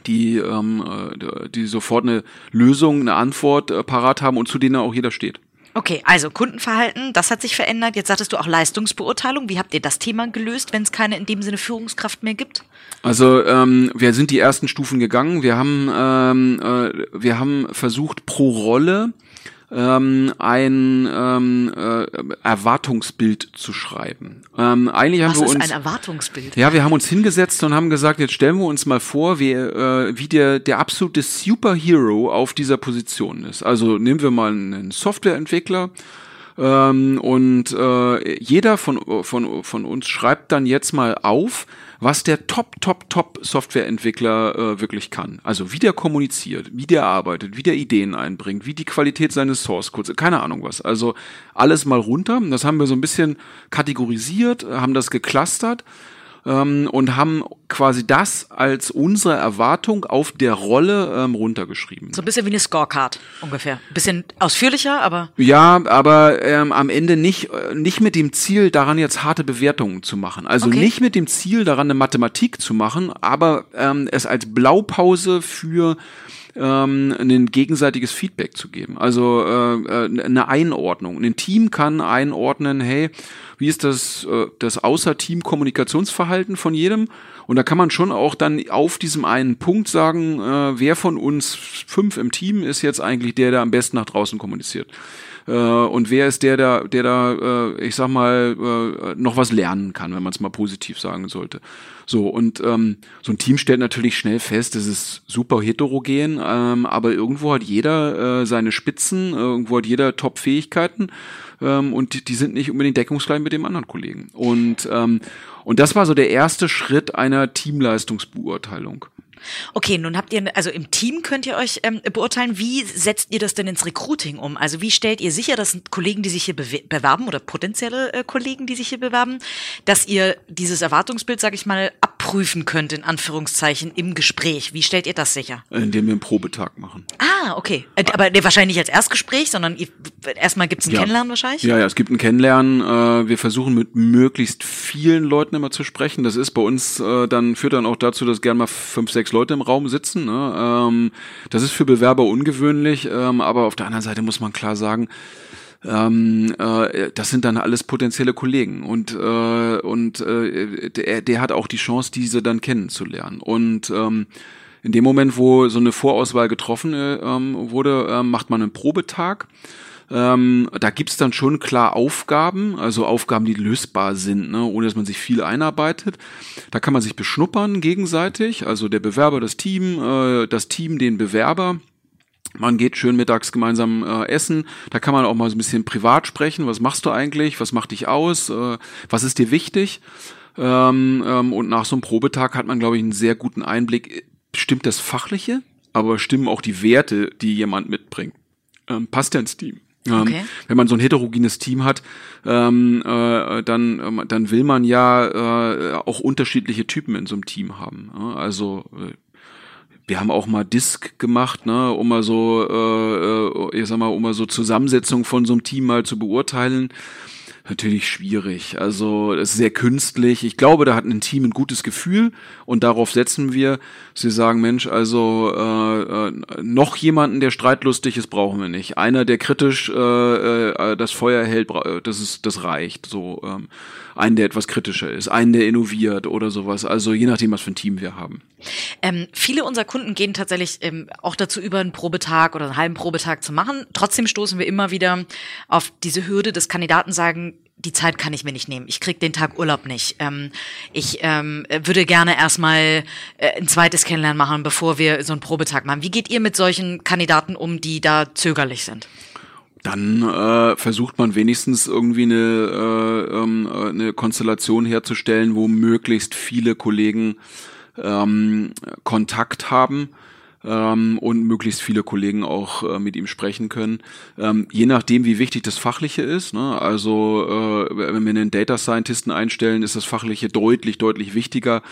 die, ähm, äh, die sofort eine Lösung, eine Antwort äh, parat haben und zu denen auch jeder steht. Okay, also Kundenverhalten, das hat sich verändert. Jetzt sagtest du auch Leistungsbeurteilung. Wie habt ihr das Thema gelöst, wenn es keine in dem Sinne Führungskraft mehr gibt? Also ähm, wir sind die ersten Stufen gegangen. Wir haben ähm, äh, wir haben versucht pro Rolle ähm, ein ähm, äh, Erwartungsbild zu schreiben. Ähm, eigentlich haben Was wir uns, ist ein Erwartungsbild? Ja, wir haben uns hingesetzt und haben gesagt, jetzt stellen wir uns mal vor, wie, äh, wie der, der absolute Superhero auf dieser Position ist. Also nehmen wir mal einen Softwareentwickler, ähm, und äh, jeder von, von, von uns schreibt dann jetzt mal auf, was der Top, Top, Top Softwareentwickler äh, wirklich kann. Also wie der kommuniziert, wie der arbeitet, wie der Ideen einbringt, wie die Qualität seines Source Codes, keine Ahnung was. Also alles mal runter. Das haben wir so ein bisschen kategorisiert, haben das geclustert ähm, und haben quasi das als unsere Erwartung auf der Rolle ähm, runtergeschrieben. So ein bisschen wie eine Scorecard ungefähr. Ein bisschen ausführlicher, aber. Ja, aber ähm, am Ende nicht, äh, nicht mit dem Ziel, daran jetzt harte Bewertungen zu machen. Also okay. nicht mit dem Ziel, daran eine Mathematik zu machen, aber ähm, es als Blaupause für ähm, ein gegenseitiges Feedback zu geben. Also äh, äh, eine Einordnung. Ein Team kann einordnen, hey, wie ist das, äh, das Außer-Team-Kommunikationsverhalten von jedem? Und da kann man schon auch dann auf diesem einen Punkt sagen, äh, wer von uns fünf im Team ist jetzt eigentlich der, der am besten nach draußen kommuniziert. Äh, und wer ist der, der, der da, äh, ich sag mal, äh, noch was lernen kann, wenn man es mal positiv sagen sollte. So, und ähm, so ein Team stellt natürlich schnell fest, es ist super heterogen, ähm, aber irgendwo hat jeder äh, seine Spitzen, irgendwo hat jeder Top-Fähigkeiten ähm, und die, sind nicht unbedingt deckungsgleich mit dem anderen Kollegen. Und, ähm, und das war so der erste Schritt einer Teamleistungsbeurteilung. Okay, nun habt ihr, also im Team könnt ihr euch ähm, beurteilen, wie setzt ihr das denn ins Recruiting um? Also wie stellt ihr sicher, dass Kollegen, die sich hier bewerben oder potenzielle äh, Kollegen, die sich hier bewerben, dass ihr dieses Erwartungsbild, sage ich mal, ab prüfen könnt, in Anführungszeichen, im Gespräch? Wie stellt ihr das sicher? Indem wir einen Probetag machen. Ah, okay. Äh, Aber nee, wahrscheinlich nicht als Erstgespräch, sondern ihr, erstmal gibt's ein Ja. Kennenlernen wahrscheinlich? Ja, ja, es gibt ein Kennenlernen. Äh, wir versuchen mit möglichst vielen Leuten immer zu sprechen. Das ist bei uns äh, dann führt dann auch dazu, dass gern mal fünf, sechs Leute im Raum sitzen. Ne? Ähm, das ist für Bewerber ungewöhnlich, ähm, aber auf der anderen Seite muss man klar sagen, ähm, äh, das sind dann alles potenzielle Kollegen und äh, und äh, der, der hat auch die Chance, diese dann kennenzulernen und ähm, in dem Moment, wo so eine Vorauswahl getroffen äh, ähm, wurde, äh, macht man einen Probetag. Ähm, da gibt's dann schon klar Aufgaben, also Aufgaben, die lösbar sind, ne, ohne dass man sich viel einarbeitet. Da kann man sich beschnuppern gegenseitig, also der Bewerber, das Team, äh, das Team, den Bewerber. Man geht schön mittags gemeinsam äh, essen. Da kann man auch mal so ein bisschen privat sprechen. Was machst du eigentlich? Was macht dich aus? Äh, was ist dir wichtig? Ähm, ähm, und nach so einem Probetag hat man, glaube ich, einen sehr guten Einblick. Stimmt das Fachliche? Aber stimmen auch die Werte, die jemand mitbringt? Ähm, passt der ins Team? Ähm, Okay. Wenn man so ein heterogenes Team hat, ähm, äh, dann, ähm, dann will man ja äh, auch unterschiedliche Typen in so einem Team haben. Ja? Also äh, wir haben auch mal Disk gemacht, ne, um mal so, äh, äh, ich sag mal, um mal so Zusammensetzung von so einem Team mal zu beurteilen. Natürlich schwierig. Also es ist sehr künstlich. Ich glaube, da hat ein Team ein gutes Gefühl und darauf setzen wir. Sie sagen, Mensch, also äh, äh, noch jemanden, der streitlustig ist, brauchen wir nicht. Einer, der kritisch äh, äh, das Feuer hält, bra- das ist, das reicht. So ähm, einen, der etwas kritischer ist, einen, der innoviert oder sowas. Also je nachdem, was für ein Team wir haben. Ähm, viele unserer Kunden gehen tatsächlich ähm, auch dazu über, einen Probetag oder einen halben Probetag zu machen. Trotzdem stoßen wir immer wieder auf diese Hürde, dass Kandidaten sagen, die Zeit kann ich mir nicht nehmen. Ich krieg den Tag Urlaub nicht. Ähm, ich ähm, würde gerne erstmal äh, ein zweites Kennenlernen machen, bevor wir so einen Probetag machen. Wie geht ihr mit solchen Kandidaten um, die da zögerlich sind? dann äh, versucht man wenigstens irgendwie eine, äh, ähm, äh, eine Konstellation herzustellen, wo möglichst viele Kollegen ähm, Kontakt haben ähm, und möglichst viele Kollegen auch äh, mit ihm sprechen können. Ähm, je nachdem, wie wichtig das Fachliche ist. Ne? Also äh, wenn wir einen Data Scientisten einstellen, ist das Fachliche deutlich, deutlich wichtiger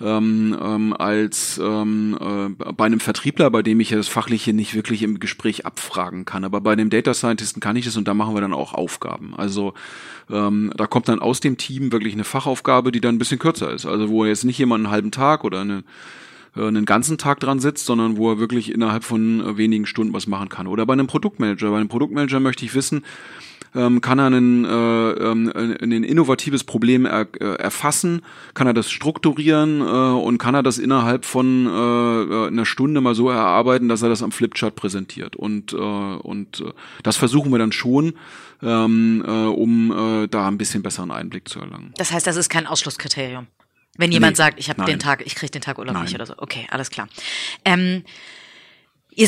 ähm, ähm, als ähm, äh, bei einem Vertriebler, bei dem ich ja das Fachliche nicht wirklich im Gespräch abfragen kann. Aber bei dem Data Scientisten kann ich das und da machen wir dann auch Aufgaben. Also ähm, da kommt dann aus dem Team wirklich eine Fachaufgabe, die dann ein bisschen kürzer ist. Also wo jetzt nicht jemand einen halben Tag oder eine äh, einen ganzen Tag dran sitzt, sondern wo er wirklich innerhalb von äh, wenigen Stunden was machen kann. Oder bei einem Produktmanager. Bei einem Produktmanager möchte ich wissen, ähm, kann er einen, äh, ähm, ein innovatives Problem er, äh, erfassen, kann er das strukturieren äh, und kann er das innerhalb von äh, einer Stunde mal so erarbeiten, dass er das am Flipchart präsentiert. Und, äh, und äh, das versuchen wir dann schon, ähm, äh, um äh, da ein bisschen besseren Einblick zu erlangen. Das heißt, das ist kein Ausschlusskriterium. Wenn jemand Nee, sagt, ich habe den Tag, ich kriege den Tag Urlaub Nein. nicht oder so. Okay, alles klar. Ähm,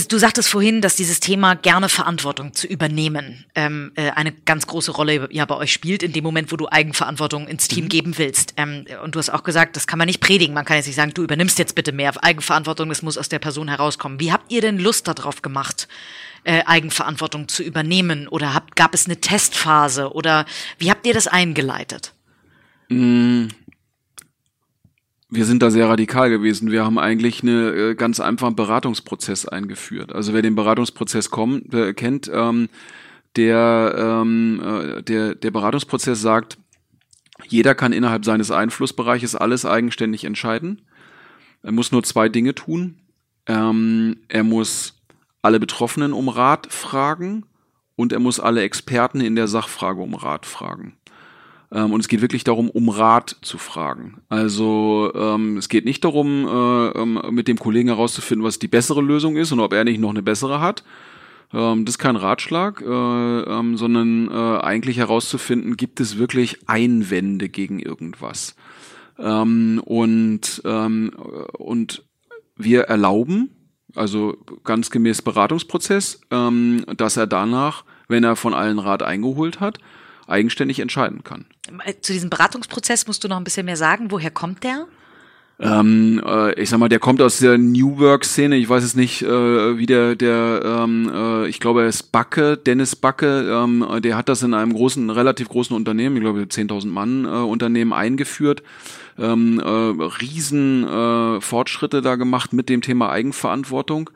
Du sagtest vorhin, dass dieses Thema gerne Verantwortung zu übernehmen ähm, äh, eine ganz große Rolle ja bei euch spielt, in dem Moment, wo du Eigenverantwortung ins Mhm. Team geben willst. Ähm, und du hast auch gesagt, das kann man nicht predigen. Man kann jetzt nicht sagen, du übernimmst jetzt bitte mehr Eigenverantwortung, das muss aus der Person herauskommen. Wie habt ihr denn Lust darauf gemacht, äh, Eigenverantwortung zu übernehmen? Oder habt, gab es eine Testphase? Oder wie habt ihr das eingeleitet? Wir sind da sehr radikal gewesen. Wir haben eigentlich äh, ganz einfachen Beratungsprozess eingeführt. Also wer den Beratungsprozess kommt, äh, kennt, ähm, der, ähm, äh, der, der Beratungsprozess sagt, jeder kann innerhalb seines Einflussbereiches alles eigenständig entscheiden. Er muss nur zwei Dinge tun. Ähm, er muss alle Betroffenen um Rat fragen und er muss alle Experten in der Sachfrage um Rat fragen. Ähm, und es geht wirklich darum, um Rat zu fragen. Also ähm, es geht nicht darum, äh, ähm, mit dem Kollegen herauszufinden, was die bessere Lösung ist und ob er nicht noch eine bessere hat. Ähm, das ist kein Ratschlag, äh, ähm, sondern äh, eigentlich herauszufinden, gibt es wirklich Einwände gegen irgendwas. Ähm, und, ähm, und wir erlauben, also ganz gemäß Beratungsprozess, ähm, dass er danach, wenn er von allen Rat eingeholt hat, eigenständig entscheiden kann. Zu diesem Beratungsprozess musst du noch ein bisschen mehr sagen. Woher kommt der? Ähm, äh, ich sag mal, der kommt aus der New Work-Szene. Ich weiß es nicht, äh, wie der, der ähm, äh, ich glaube, er ist Backe, Dennis Backe, ähm, der hat das in einem großen, relativ großen Unternehmen, ich glaube 10.000 Mann äh, Unternehmen eingeführt. Ähm, äh, riesen äh, Fortschritte da gemacht mit dem Thema Eigenverantwortung.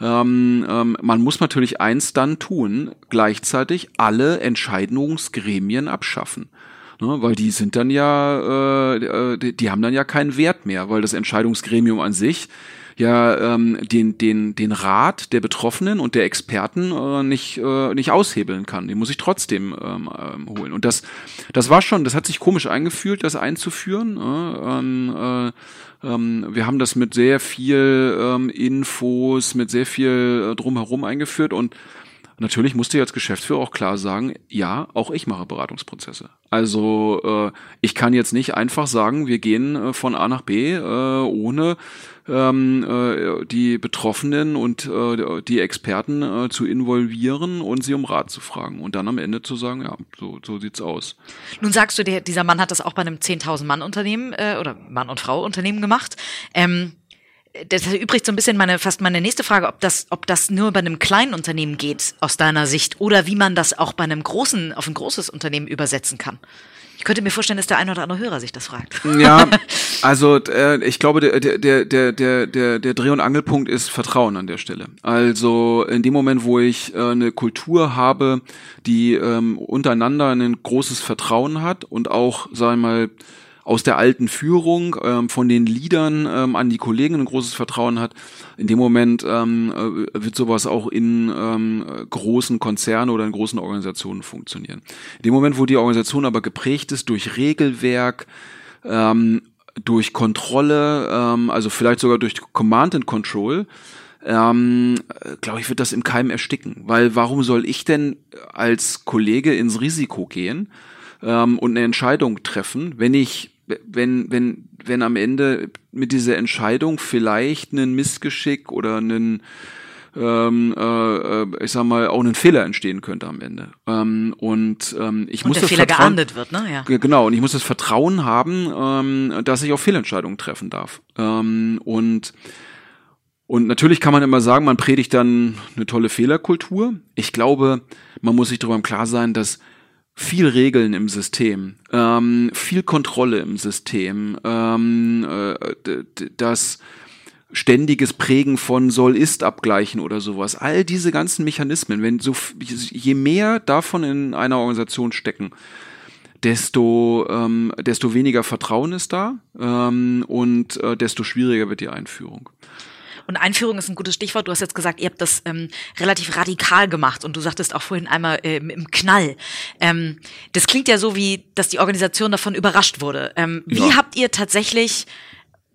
Ähm, ähm, man muss natürlich eins dann tun, gleichzeitig alle Entscheidungsgremien abschaffen. Ne, weil die sind dann ja, äh, die, die haben dann ja keinen Wert mehr, weil das Entscheidungsgremium an sich ja ähm, den, den, den Rat der Betroffenen und der Experten äh, nicht, äh, nicht aushebeln kann. Den muss ich trotzdem ähm, ähm, holen. Und das, das war schon, das hat sich komisch eingefühlt, das einzuführen. Äh, ähm, ähm, wir haben das mit sehr viel ähm, Infos, mit sehr viel äh, drumherum eingeführt und natürlich musste ich als Geschäftsführer auch klar sagen, ja, auch ich mache Beratungsprozesse. Also äh, ich kann jetzt nicht einfach sagen, wir gehen äh, von A nach B, äh, ohne ähm, äh, die Betroffenen und äh, die Experten äh, zu involvieren und sie um Rat zu fragen und dann am Ende zu sagen, ja, so, so sieht's aus. Nun sagst du, der, dieser Mann hat das auch bei einem 10.000 Mann Unternehmen äh, oder Mann und Frau Unternehmen gemacht. Ähm, das erübrigt so ein bisschen meine, fast meine nächste Frage, ob das, ob das nur bei einem kleinen Unternehmen geht, aus deiner Sicht, oder wie man das auch bei einem großen, auf ein großes Unternehmen übersetzen kann. Ich könnte mir vorstellen, dass der ein oder andere Hörer sich das fragt. Ja, also äh, ich glaube, der, der, der, der, der, der Dreh- und Angelpunkt ist Vertrauen an der Stelle. Also in dem Moment, wo ich äh, eine Kultur habe, die ähm, untereinander ein großes Vertrauen hat und auch, sagen wir mal, aus der alten Führung, ähm, von den Leadern ähm, an die Kollegen ein großes Vertrauen hat. In dem Moment ähm, äh, wird sowas auch in ähm, großen Konzernen oder in großen Organisationen funktionieren. In dem Moment, wo die Organisation aber geprägt ist durch Regelwerk, ähm, durch Kontrolle, ähm, also vielleicht sogar durch Command and Control, ähm, glaube ich, wird das im Keim ersticken. Weil warum soll ich denn als Kollege ins Risiko gehen ähm, und eine Entscheidung treffen, wenn ich wenn, wenn, wenn am Ende mit dieser Entscheidung vielleicht ein Missgeschick oder einen, ähm, äh, äh ich sag mal, auch ein Fehler entstehen könnte am Ende. Ähm, und ähm, ich und muss der das Fehler Vertrauen, geahndet wird, ne? Ja. Genau, und ich muss das Vertrauen haben, ähm, dass ich auch Fehlentscheidungen treffen darf. Ähm, und und natürlich kann man immer sagen, man predigt dann eine tolle Fehlerkultur. Ich glaube, man muss sich darüber im Klar sein, dass viel Regeln im System, ähm, viel Kontrolle im System, ähm, äh, das ständiges Prägen von Soll-Ist-Abgleichen oder sowas. All diese ganzen Mechanismen, wenn so je mehr davon in einer Organisation stecken, desto ähm, desto weniger Vertrauen ist da ähm, und äh, desto schwieriger wird die Einführung. Und Einführung ist ein gutes Stichwort. Du hast jetzt gesagt, ihr habt das ähm, relativ radikal gemacht und du sagtest auch vorhin einmal äh, im Knall. Ähm, das klingt ja so, wie, dass die Organisation davon überrascht wurde. Ähm, wie ja. habt ihr tatsächlich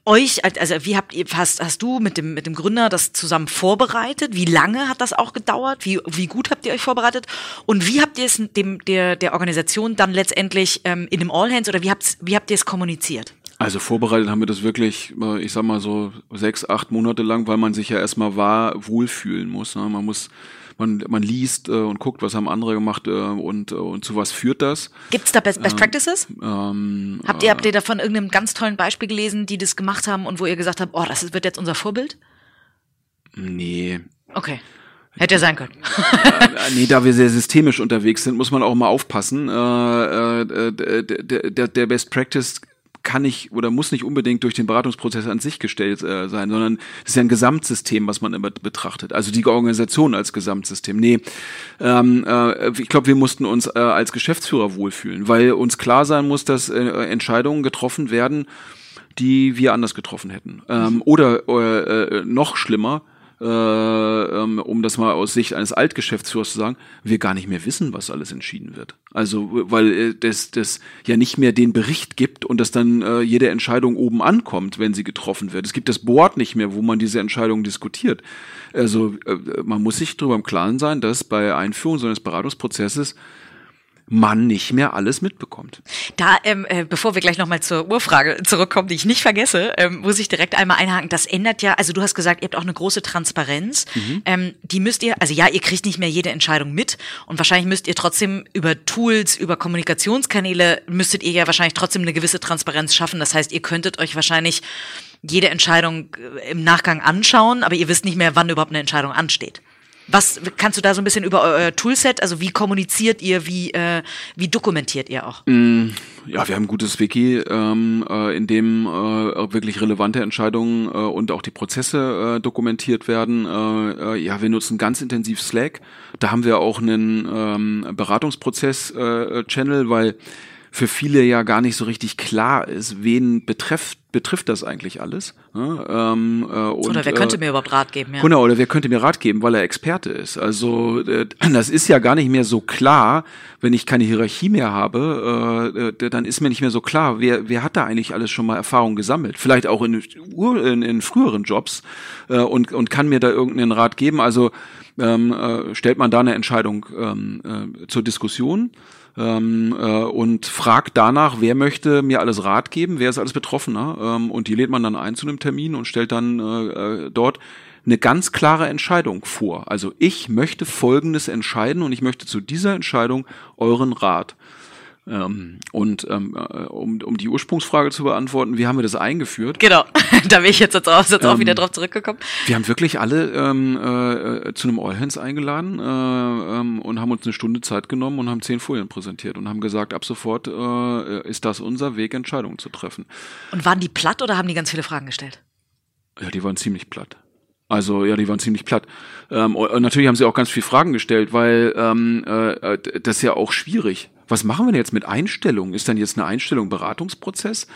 euch, also wie habt ihr, hast, hast du mit dem, mit dem Gründer das zusammen vorbereitet? Wie lange hat das auch gedauert? Wie, wie gut habt ihr euch vorbereitet? Und wie habt ihr es dem, der, der Organisation dann letztendlich ähm, in dem All Hands oder wie wie habt ihr es kommuniziert? Also vorbereitet haben wir das wirklich, äh, ich sag mal so sechs, acht Monate lang, weil man sich ja erstmal wahr wohlfühlen muss. Ne? Man muss, man, man liest äh, und guckt, was haben andere gemacht äh, und, äh, und zu was führt das. Gibt es da Best, Best ähm, Practices? Ähm, habt ihr, habt ihr davon irgendeinem ganz tollen Beispiel gelesen, die das gemacht haben und wo ihr gesagt habt, oh, das wird jetzt unser Vorbild? Nee. Okay. Hätte ja sein können. äh, nee, da wir sehr systemisch unterwegs sind, muss man auch mal aufpassen. Äh, äh, der, der Best Practice kann nicht oder muss nicht unbedingt durch den Beratungsprozess an sich gestellt äh, sein, sondern es ist ja ein Gesamtsystem, was man immer betrachtet. Also die Organisation als Gesamtsystem. Nee, ähm, äh, ich glaube, wir mussten uns äh, als Geschäftsführer wohlfühlen, weil uns klar sein muss, dass äh, Entscheidungen getroffen werden, die wir anders getroffen hätten. Ähm, oder äh, äh, noch schlimmer, äh, ähm, um das mal aus Sicht eines Altgeschäftsführers zu sagen, wir gar nicht mehr wissen, was alles entschieden wird. Also weil äh, das, das ja nicht mehr den Bericht gibt und dass dann äh, jede Entscheidung oben ankommt, wenn sie getroffen wird. Es gibt das Board nicht mehr, wo man diese Entscheidung diskutiert. Also äh, man muss sich darüber im Klaren sein, dass bei Einführung so eines Beratungsprozesses man nicht mehr alles mitbekommt. Da, ähm, äh, bevor wir gleich nochmal zur Urfrage zurückkommen, die ich nicht vergesse, ähm, muss ich direkt einmal einhaken. Das ändert ja, also du hast gesagt, ihr habt auch eine große Transparenz. Mhm. Ähm, die müsst ihr, also ja, ihr kriegt nicht mehr jede Entscheidung mit und wahrscheinlich müsst ihr trotzdem über Tools, über Kommunikationskanäle, müsstet ihr ja wahrscheinlich trotzdem eine gewisse Transparenz schaffen. Das heißt, ihr könntet euch wahrscheinlich jede Entscheidung äh, im Nachgang anschauen, aber ihr wisst nicht mehr, wann überhaupt eine Entscheidung ansteht. Was kannst du da so ein bisschen über euer Toolset, also wie kommuniziert ihr, wie, äh, wie dokumentiert ihr auch? Mm, ja, wir haben ein gutes Wiki, ähm, äh, in dem äh, wirklich relevante Entscheidungen äh, und auch die Prozesse äh, dokumentiert werden. Äh, äh, ja, wir nutzen ganz intensiv Slack. Da haben wir auch einen ähm, Beratungsprozess-Channel, weil für viele ja gar nicht so richtig klar ist, wen betrifft betrifft das eigentlich alles? Ne? Ähm, äh, und, oder wer könnte äh, mir überhaupt Rat geben? Ja. Genau, oder wer könnte mir Rat geben, weil er Experte ist. Also äh, das ist ja gar nicht mehr so klar, wenn ich keine Hierarchie mehr habe, äh, dann ist mir nicht mehr so klar, wer, wer hat da eigentlich alles schon mal Erfahrung gesammelt? Vielleicht auch in, in, in früheren Jobs äh, und, und kann mir da irgendeinen Rat geben. Also ähm, äh, stellt man da eine Entscheidung ähm, äh, zur Diskussion ähm, äh, und fragt danach, wer möchte mir alles Rat geben, wer ist alles Betroffener ähm, und die lädt man dann ein zu einem Termin und stellt dann äh, äh dort eine ganz klare Entscheidung vor. Also ich möchte Folgendes entscheiden und ich möchte zu dieser Entscheidung euren Rat. Ähm, und ähm, äh, um, um die Ursprungsfrage zu beantworten, wie haben wir das eingeführt? Genau, da bin ich jetzt, jetzt, auch, jetzt auch wieder ähm, drauf zurückgekommen. Wir haben wirklich alle ähm, äh, zu einem All Hands eingeladen äh, ähm, und haben uns eine Stunde Zeit genommen und haben zehn Folien präsentiert und haben gesagt, ab sofort äh, ist das unser Weg, Entscheidungen zu treffen. Und waren die platt oder haben die ganz viele Fragen gestellt? Ja, die waren ziemlich platt. Also ja, die waren ziemlich platt. Ähm, und natürlich haben sie auch ganz viele Fragen gestellt, weil ähm, äh, das ist ja auch schwierig was machen wir denn jetzt mit Einstellungen? Ist dann jetzt eine Einstellung Beratungsprozess?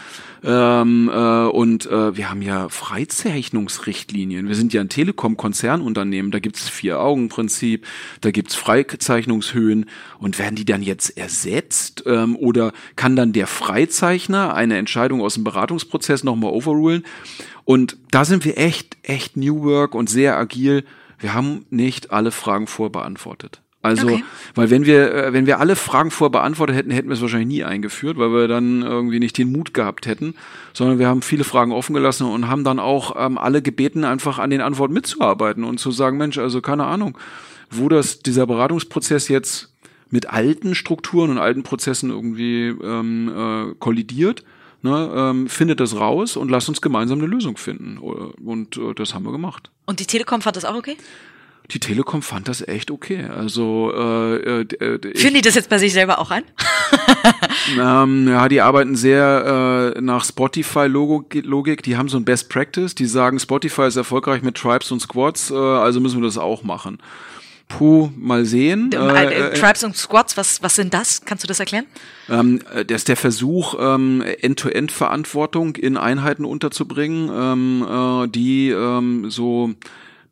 Ähm, äh, und äh, wir haben ja Freizeichnungsrichtlinien. Wir sind ja ein Telekom-Konzernunternehmen. Da gibt's Vier-Augen-Prinzip, da gibt's Freizeichnungshöhen. Und werden die dann jetzt ersetzt? Ähm, oder kann dann der Freizeichner eine Entscheidung aus dem Beratungsprozess nochmal overrulen? Und da sind wir echt, echt New Work und sehr agil. Wir haben nicht alle Fragen vorbeantwortet. Also, okay. weil wenn wir, äh, wenn wir alle Fragen vorbeantwortet hätten, hätten wir es wahrscheinlich nie eingeführt, weil wir dann irgendwie nicht den Mut gehabt hätten, sondern wir haben viele Fragen offen gelassen und haben dann auch ähm, alle gebeten, einfach an den Antworten mitzuarbeiten und zu sagen, Mensch, also keine Ahnung, wo das, dieser Beratungsprozess jetzt mit alten Strukturen und alten Prozessen irgendwie ähm, äh, kollidiert, ne, ähm, findet das raus und lasst uns gemeinsam eine Lösung finden. Und äh, das haben wir gemacht. Und die Telekom fand das auch okay? Die Telekom fand das echt okay. Also äh, äh, äh Finden die das jetzt bei sich selber auch an? ähm, ja, die arbeiten sehr äh, nach Spotify-Logik. Die haben so ein Best Practice. Die sagen, Spotify ist erfolgreich mit Tribes und Squads, äh, also müssen wir das auch machen. Puh, mal sehen. Äh, äh, Tribes und Squads, was, was sind das? Kannst du das erklären? Ähm, das ist der Versuch, ähm, End-to-End-Verantwortung in Einheiten unterzubringen, ähm, äh, die ähm, so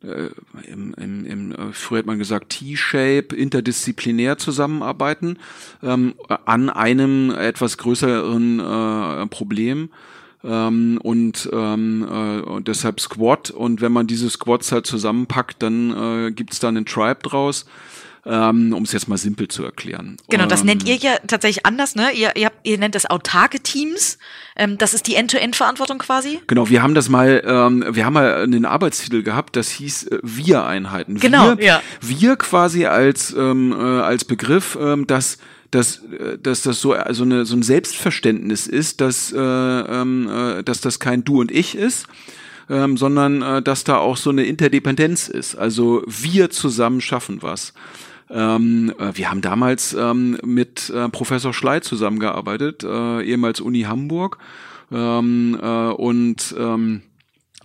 äh, im, im, im, äh, früher hat man gesagt, T-Shape, interdisziplinär zusammenarbeiten ähm, an einem etwas größeren äh, Problem. Ähm, und, ähm, äh, und deshalb Squad. Und wenn man diese Squads halt zusammenpackt, dann äh, gibt's da einen Tribe draus ähm, um es jetzt mal simpel zu erklären. Genau, das nennt ihr ja tatsächlich anders, ne? Ihr, ihr, habt, ihr nennt das autarke Teams. Ähm, das ist die End-to-End-Verantwortung quasi. Genau, wir haben das mal, ähm, wir haben mal einen Arbeitstitel gehabt, das hieß äh, Wir-Einheiten. Genau, wir, ja. Wir quasi als, ähm, äh, als Begriff, ähm, dass dass, äh, dass das so, also eine, so ein Selbstverständnis ist, dass, äh, ähm, äh, dass das kein Du und Ich ist, ähm, sondern äh, dass da auch so eine Interdependenz ist. Also wir zusammen schaffen was. Ähm, äh, wir haben damals ähm, mit äh, Professor Schley zusammengearbeitet, äh, ehemals Uni Hamburg. Ähm, äh, und ähm,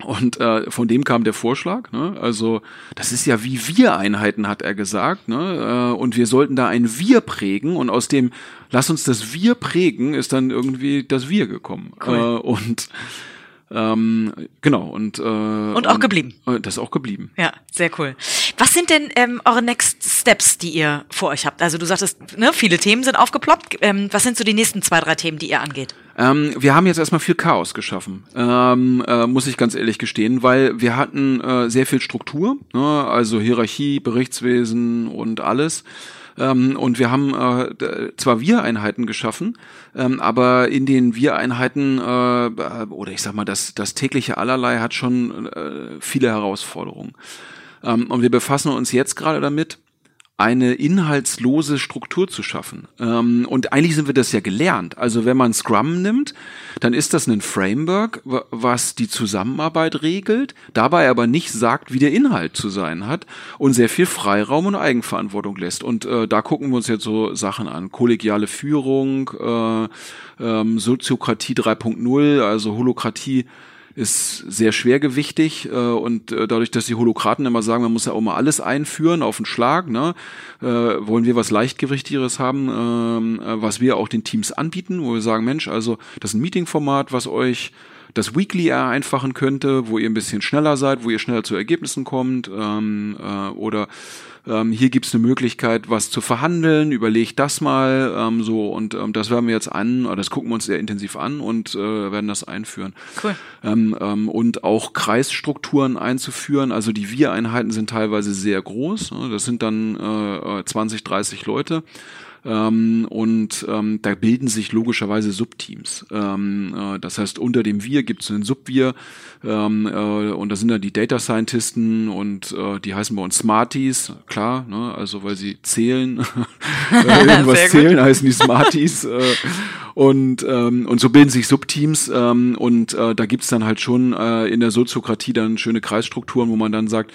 und äh, von dem kam der Vorschlag. Ne? Also das ist ja wie Wir-Einheiten, hat er gesagt. Ne? Äh, und wir sollten da ein Wir prägen. Und aus dem Lass uns das Wir prägen ist dann irgendwie das Wir gekommen. Cool. Äh, und ähm, genau, und, äh, und auch geblieben. Äh, das ist auch geblieben. Ja, sehr cool. Was sind denn ähm, eure Next Steps, die ihr vor euch habt? Also du sagtest, ne, viele Themen sind aufgeploppt. Ähm, was sind so die nächsten zwei, drei Themen, die ihr angeht? Ähm, wir haben jetzt erstmal viel Chaos geschaffen, ähm, äh, muss ich ganz ehrlich gestehen, weil wir hatten äh, sehr viel Struktur, ne? also Hierarchie, Berichtswesen und alles. Ähm, und wir haben äh, zwar Wir-Einheiten geschaffen, ähm, aber in den Wir-Einheiten äh, oder ich sag mal, das, das tägliche Allerlei hat schon äh, viele Herausforderungen. Ähm, und wir befassen uns jetzt gerade damit, eine inhaltslose Struktur zu schaffen. Ähm, und eigentlich sind wir das ja gelernt. Also wenn man Scrum nimmt, dann ist das ein Framework, was die Zusammenarbeit regelt, dabei aber nicht sagt, wie der Inhalt zu sein hat und sehr viel Freiraum und Eigenverantwortung lässt. Und äh, da gucken wir uns jetzt so Sachen an. Kollegiale Führung, äh, ähm, Soziokratie 3.0, also Holokratie ist sehr schwergewichtig äh, und äh, dadurch, dass die Holokraten immer sagen, man muss ja auch mal alles einführen auf den Schlag, ne, äh, wollen wir was leichtgewichtigeres haben, ähm, äh, was wir auch den Teams anbieten, wo wir sagen, Mensch, also das ist ein Meetingformat, was euch das Weekly vereinfachen könnte, wo ihr ein bisschen schneller seid, wo ihr schneller zu Ergebnissen kommt ähm, äh, oder ähm, hier gibt's eine Möglichkeit, was zu verhandeln, überlegt das mal ähm, so und ähm, das werden wir jetzt an, oder das gucken wir uns sehr intensiv an und äh, werden das einführen. Cool. Ähm, ähm, und auch Kreisstrukturen einzuführen, also die Wir-Einheiten sind teilweise sehr groß, ne? das sind dann äh, 20, 30 Leute ähm, und ähm, da bilden sich logischerweise Subteams. Ähm, äh, das heißt, unter dem Wir gibt es einen Subvir ähm, äh, und da sind dann die Data Scientisten und äh, die heißen bei uns Smarties, klar, ne? also weil sie zählen, äh, irgendwas zählen, heißen die Smarties. äh, und, ähm, und so bilden sich Subteams ähm, und äh, da gibt's dann halt schon äh, in der Soziokratie dann schöne Kreisstrukturen, wo man dann sagt,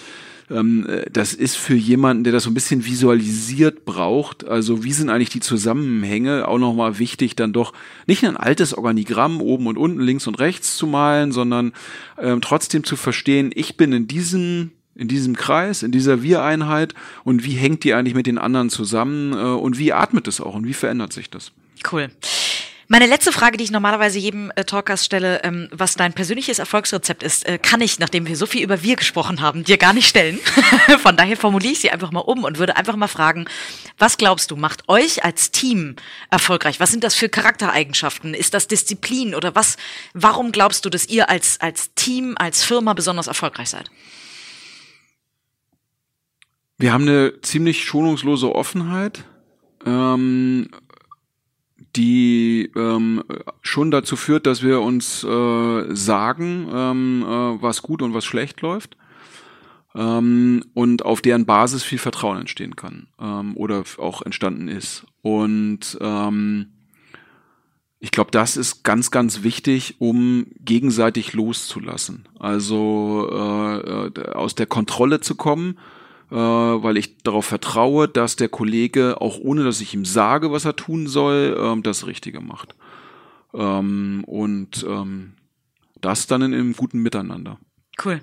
das ist für jemanden, der das so ein bisschen visualisiert braucht, also wie sind eigentlich die Zusammenhänge, auch nochmal wichtig, dann doch nicht ein altes Organigramm oben und unten, links und rechts zu malen, sondern ähm, trotzdem zu verstehen, ich bin in diesem in diesem Kreis, in dieser Wir-Einheit und wie hängt die eigentlich mit den anderen zusammen äh, und wie atmet es auch und wie verändert sich das? Cool. Meine letzte Frage, die ich normalerweise jedem äh, Talkers stelle, ähm, was dein persönliches Erfolgsrezept ist, äh, kann ich, nachdem wir so viel über wir gesprochen haben, dir gar nicht stellen. Von daher formuliere ich sie einfach mal um und würde einfach mal fragen, was glaubst du, macht euch als Team erfolgreich? Was sind das für Charaktereigenschaften? Ist das Disziplin oder was? Warum glaubst du, dass ihr als, als Team, als Firma besonders erfolgreich seid? Wir haben eine ziemlich schonungslose Offenheit. Ähm, die ähm, schon dazu führt, dass wir uns äh, sagen, ähm, äh, was gut und was schlecht läuft ähm, und auf deren Basis viel Vertrauen entstehen kann ähm, oder auch entstanden ist. Und ähm, ich glaube, das ist ganz, ganz wichtig, um gegenseitig loszulassen. Also äh, äh aus der Kontrolle zu kommen weil ich darauf vertraue, dass der Kollege, auch ohne dass ich ihm sage, was er tun soll, ähm, das Richtige macht. Ähm, und ähm, das dann in einem guten Miteinander. Cool.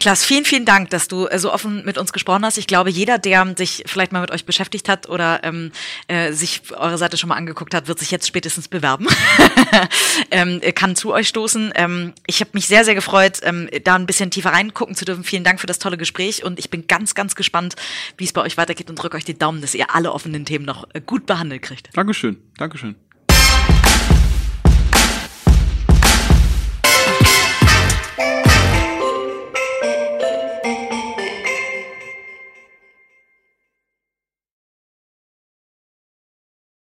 Klaas, vielen, vielen Dank, dass du äh, so offen mit uns gesprochen hast. Ich glaube, jeder, der sich vielleicht mal mit euch beschäftigt hat oder ähm, äh, sich eure Seite schon mal angeguckt hat, wird sich jetzt spätestens bewerben, ähm, kann zu euch stoßen. Ähm, ich habe mich sehr, sehr gefreut, ähm, da ein bisschen tiefer reingucken zu dürfen. Vielen Dank für das tolle Gespräch und ich bin ganz, ganz gespannt, wie es bei euch weitergeht und drücke euch die Daumen, dass ihr alle offenen Themen noch äh, gut behandelt kriegt. Dankeschön, Dankeschön.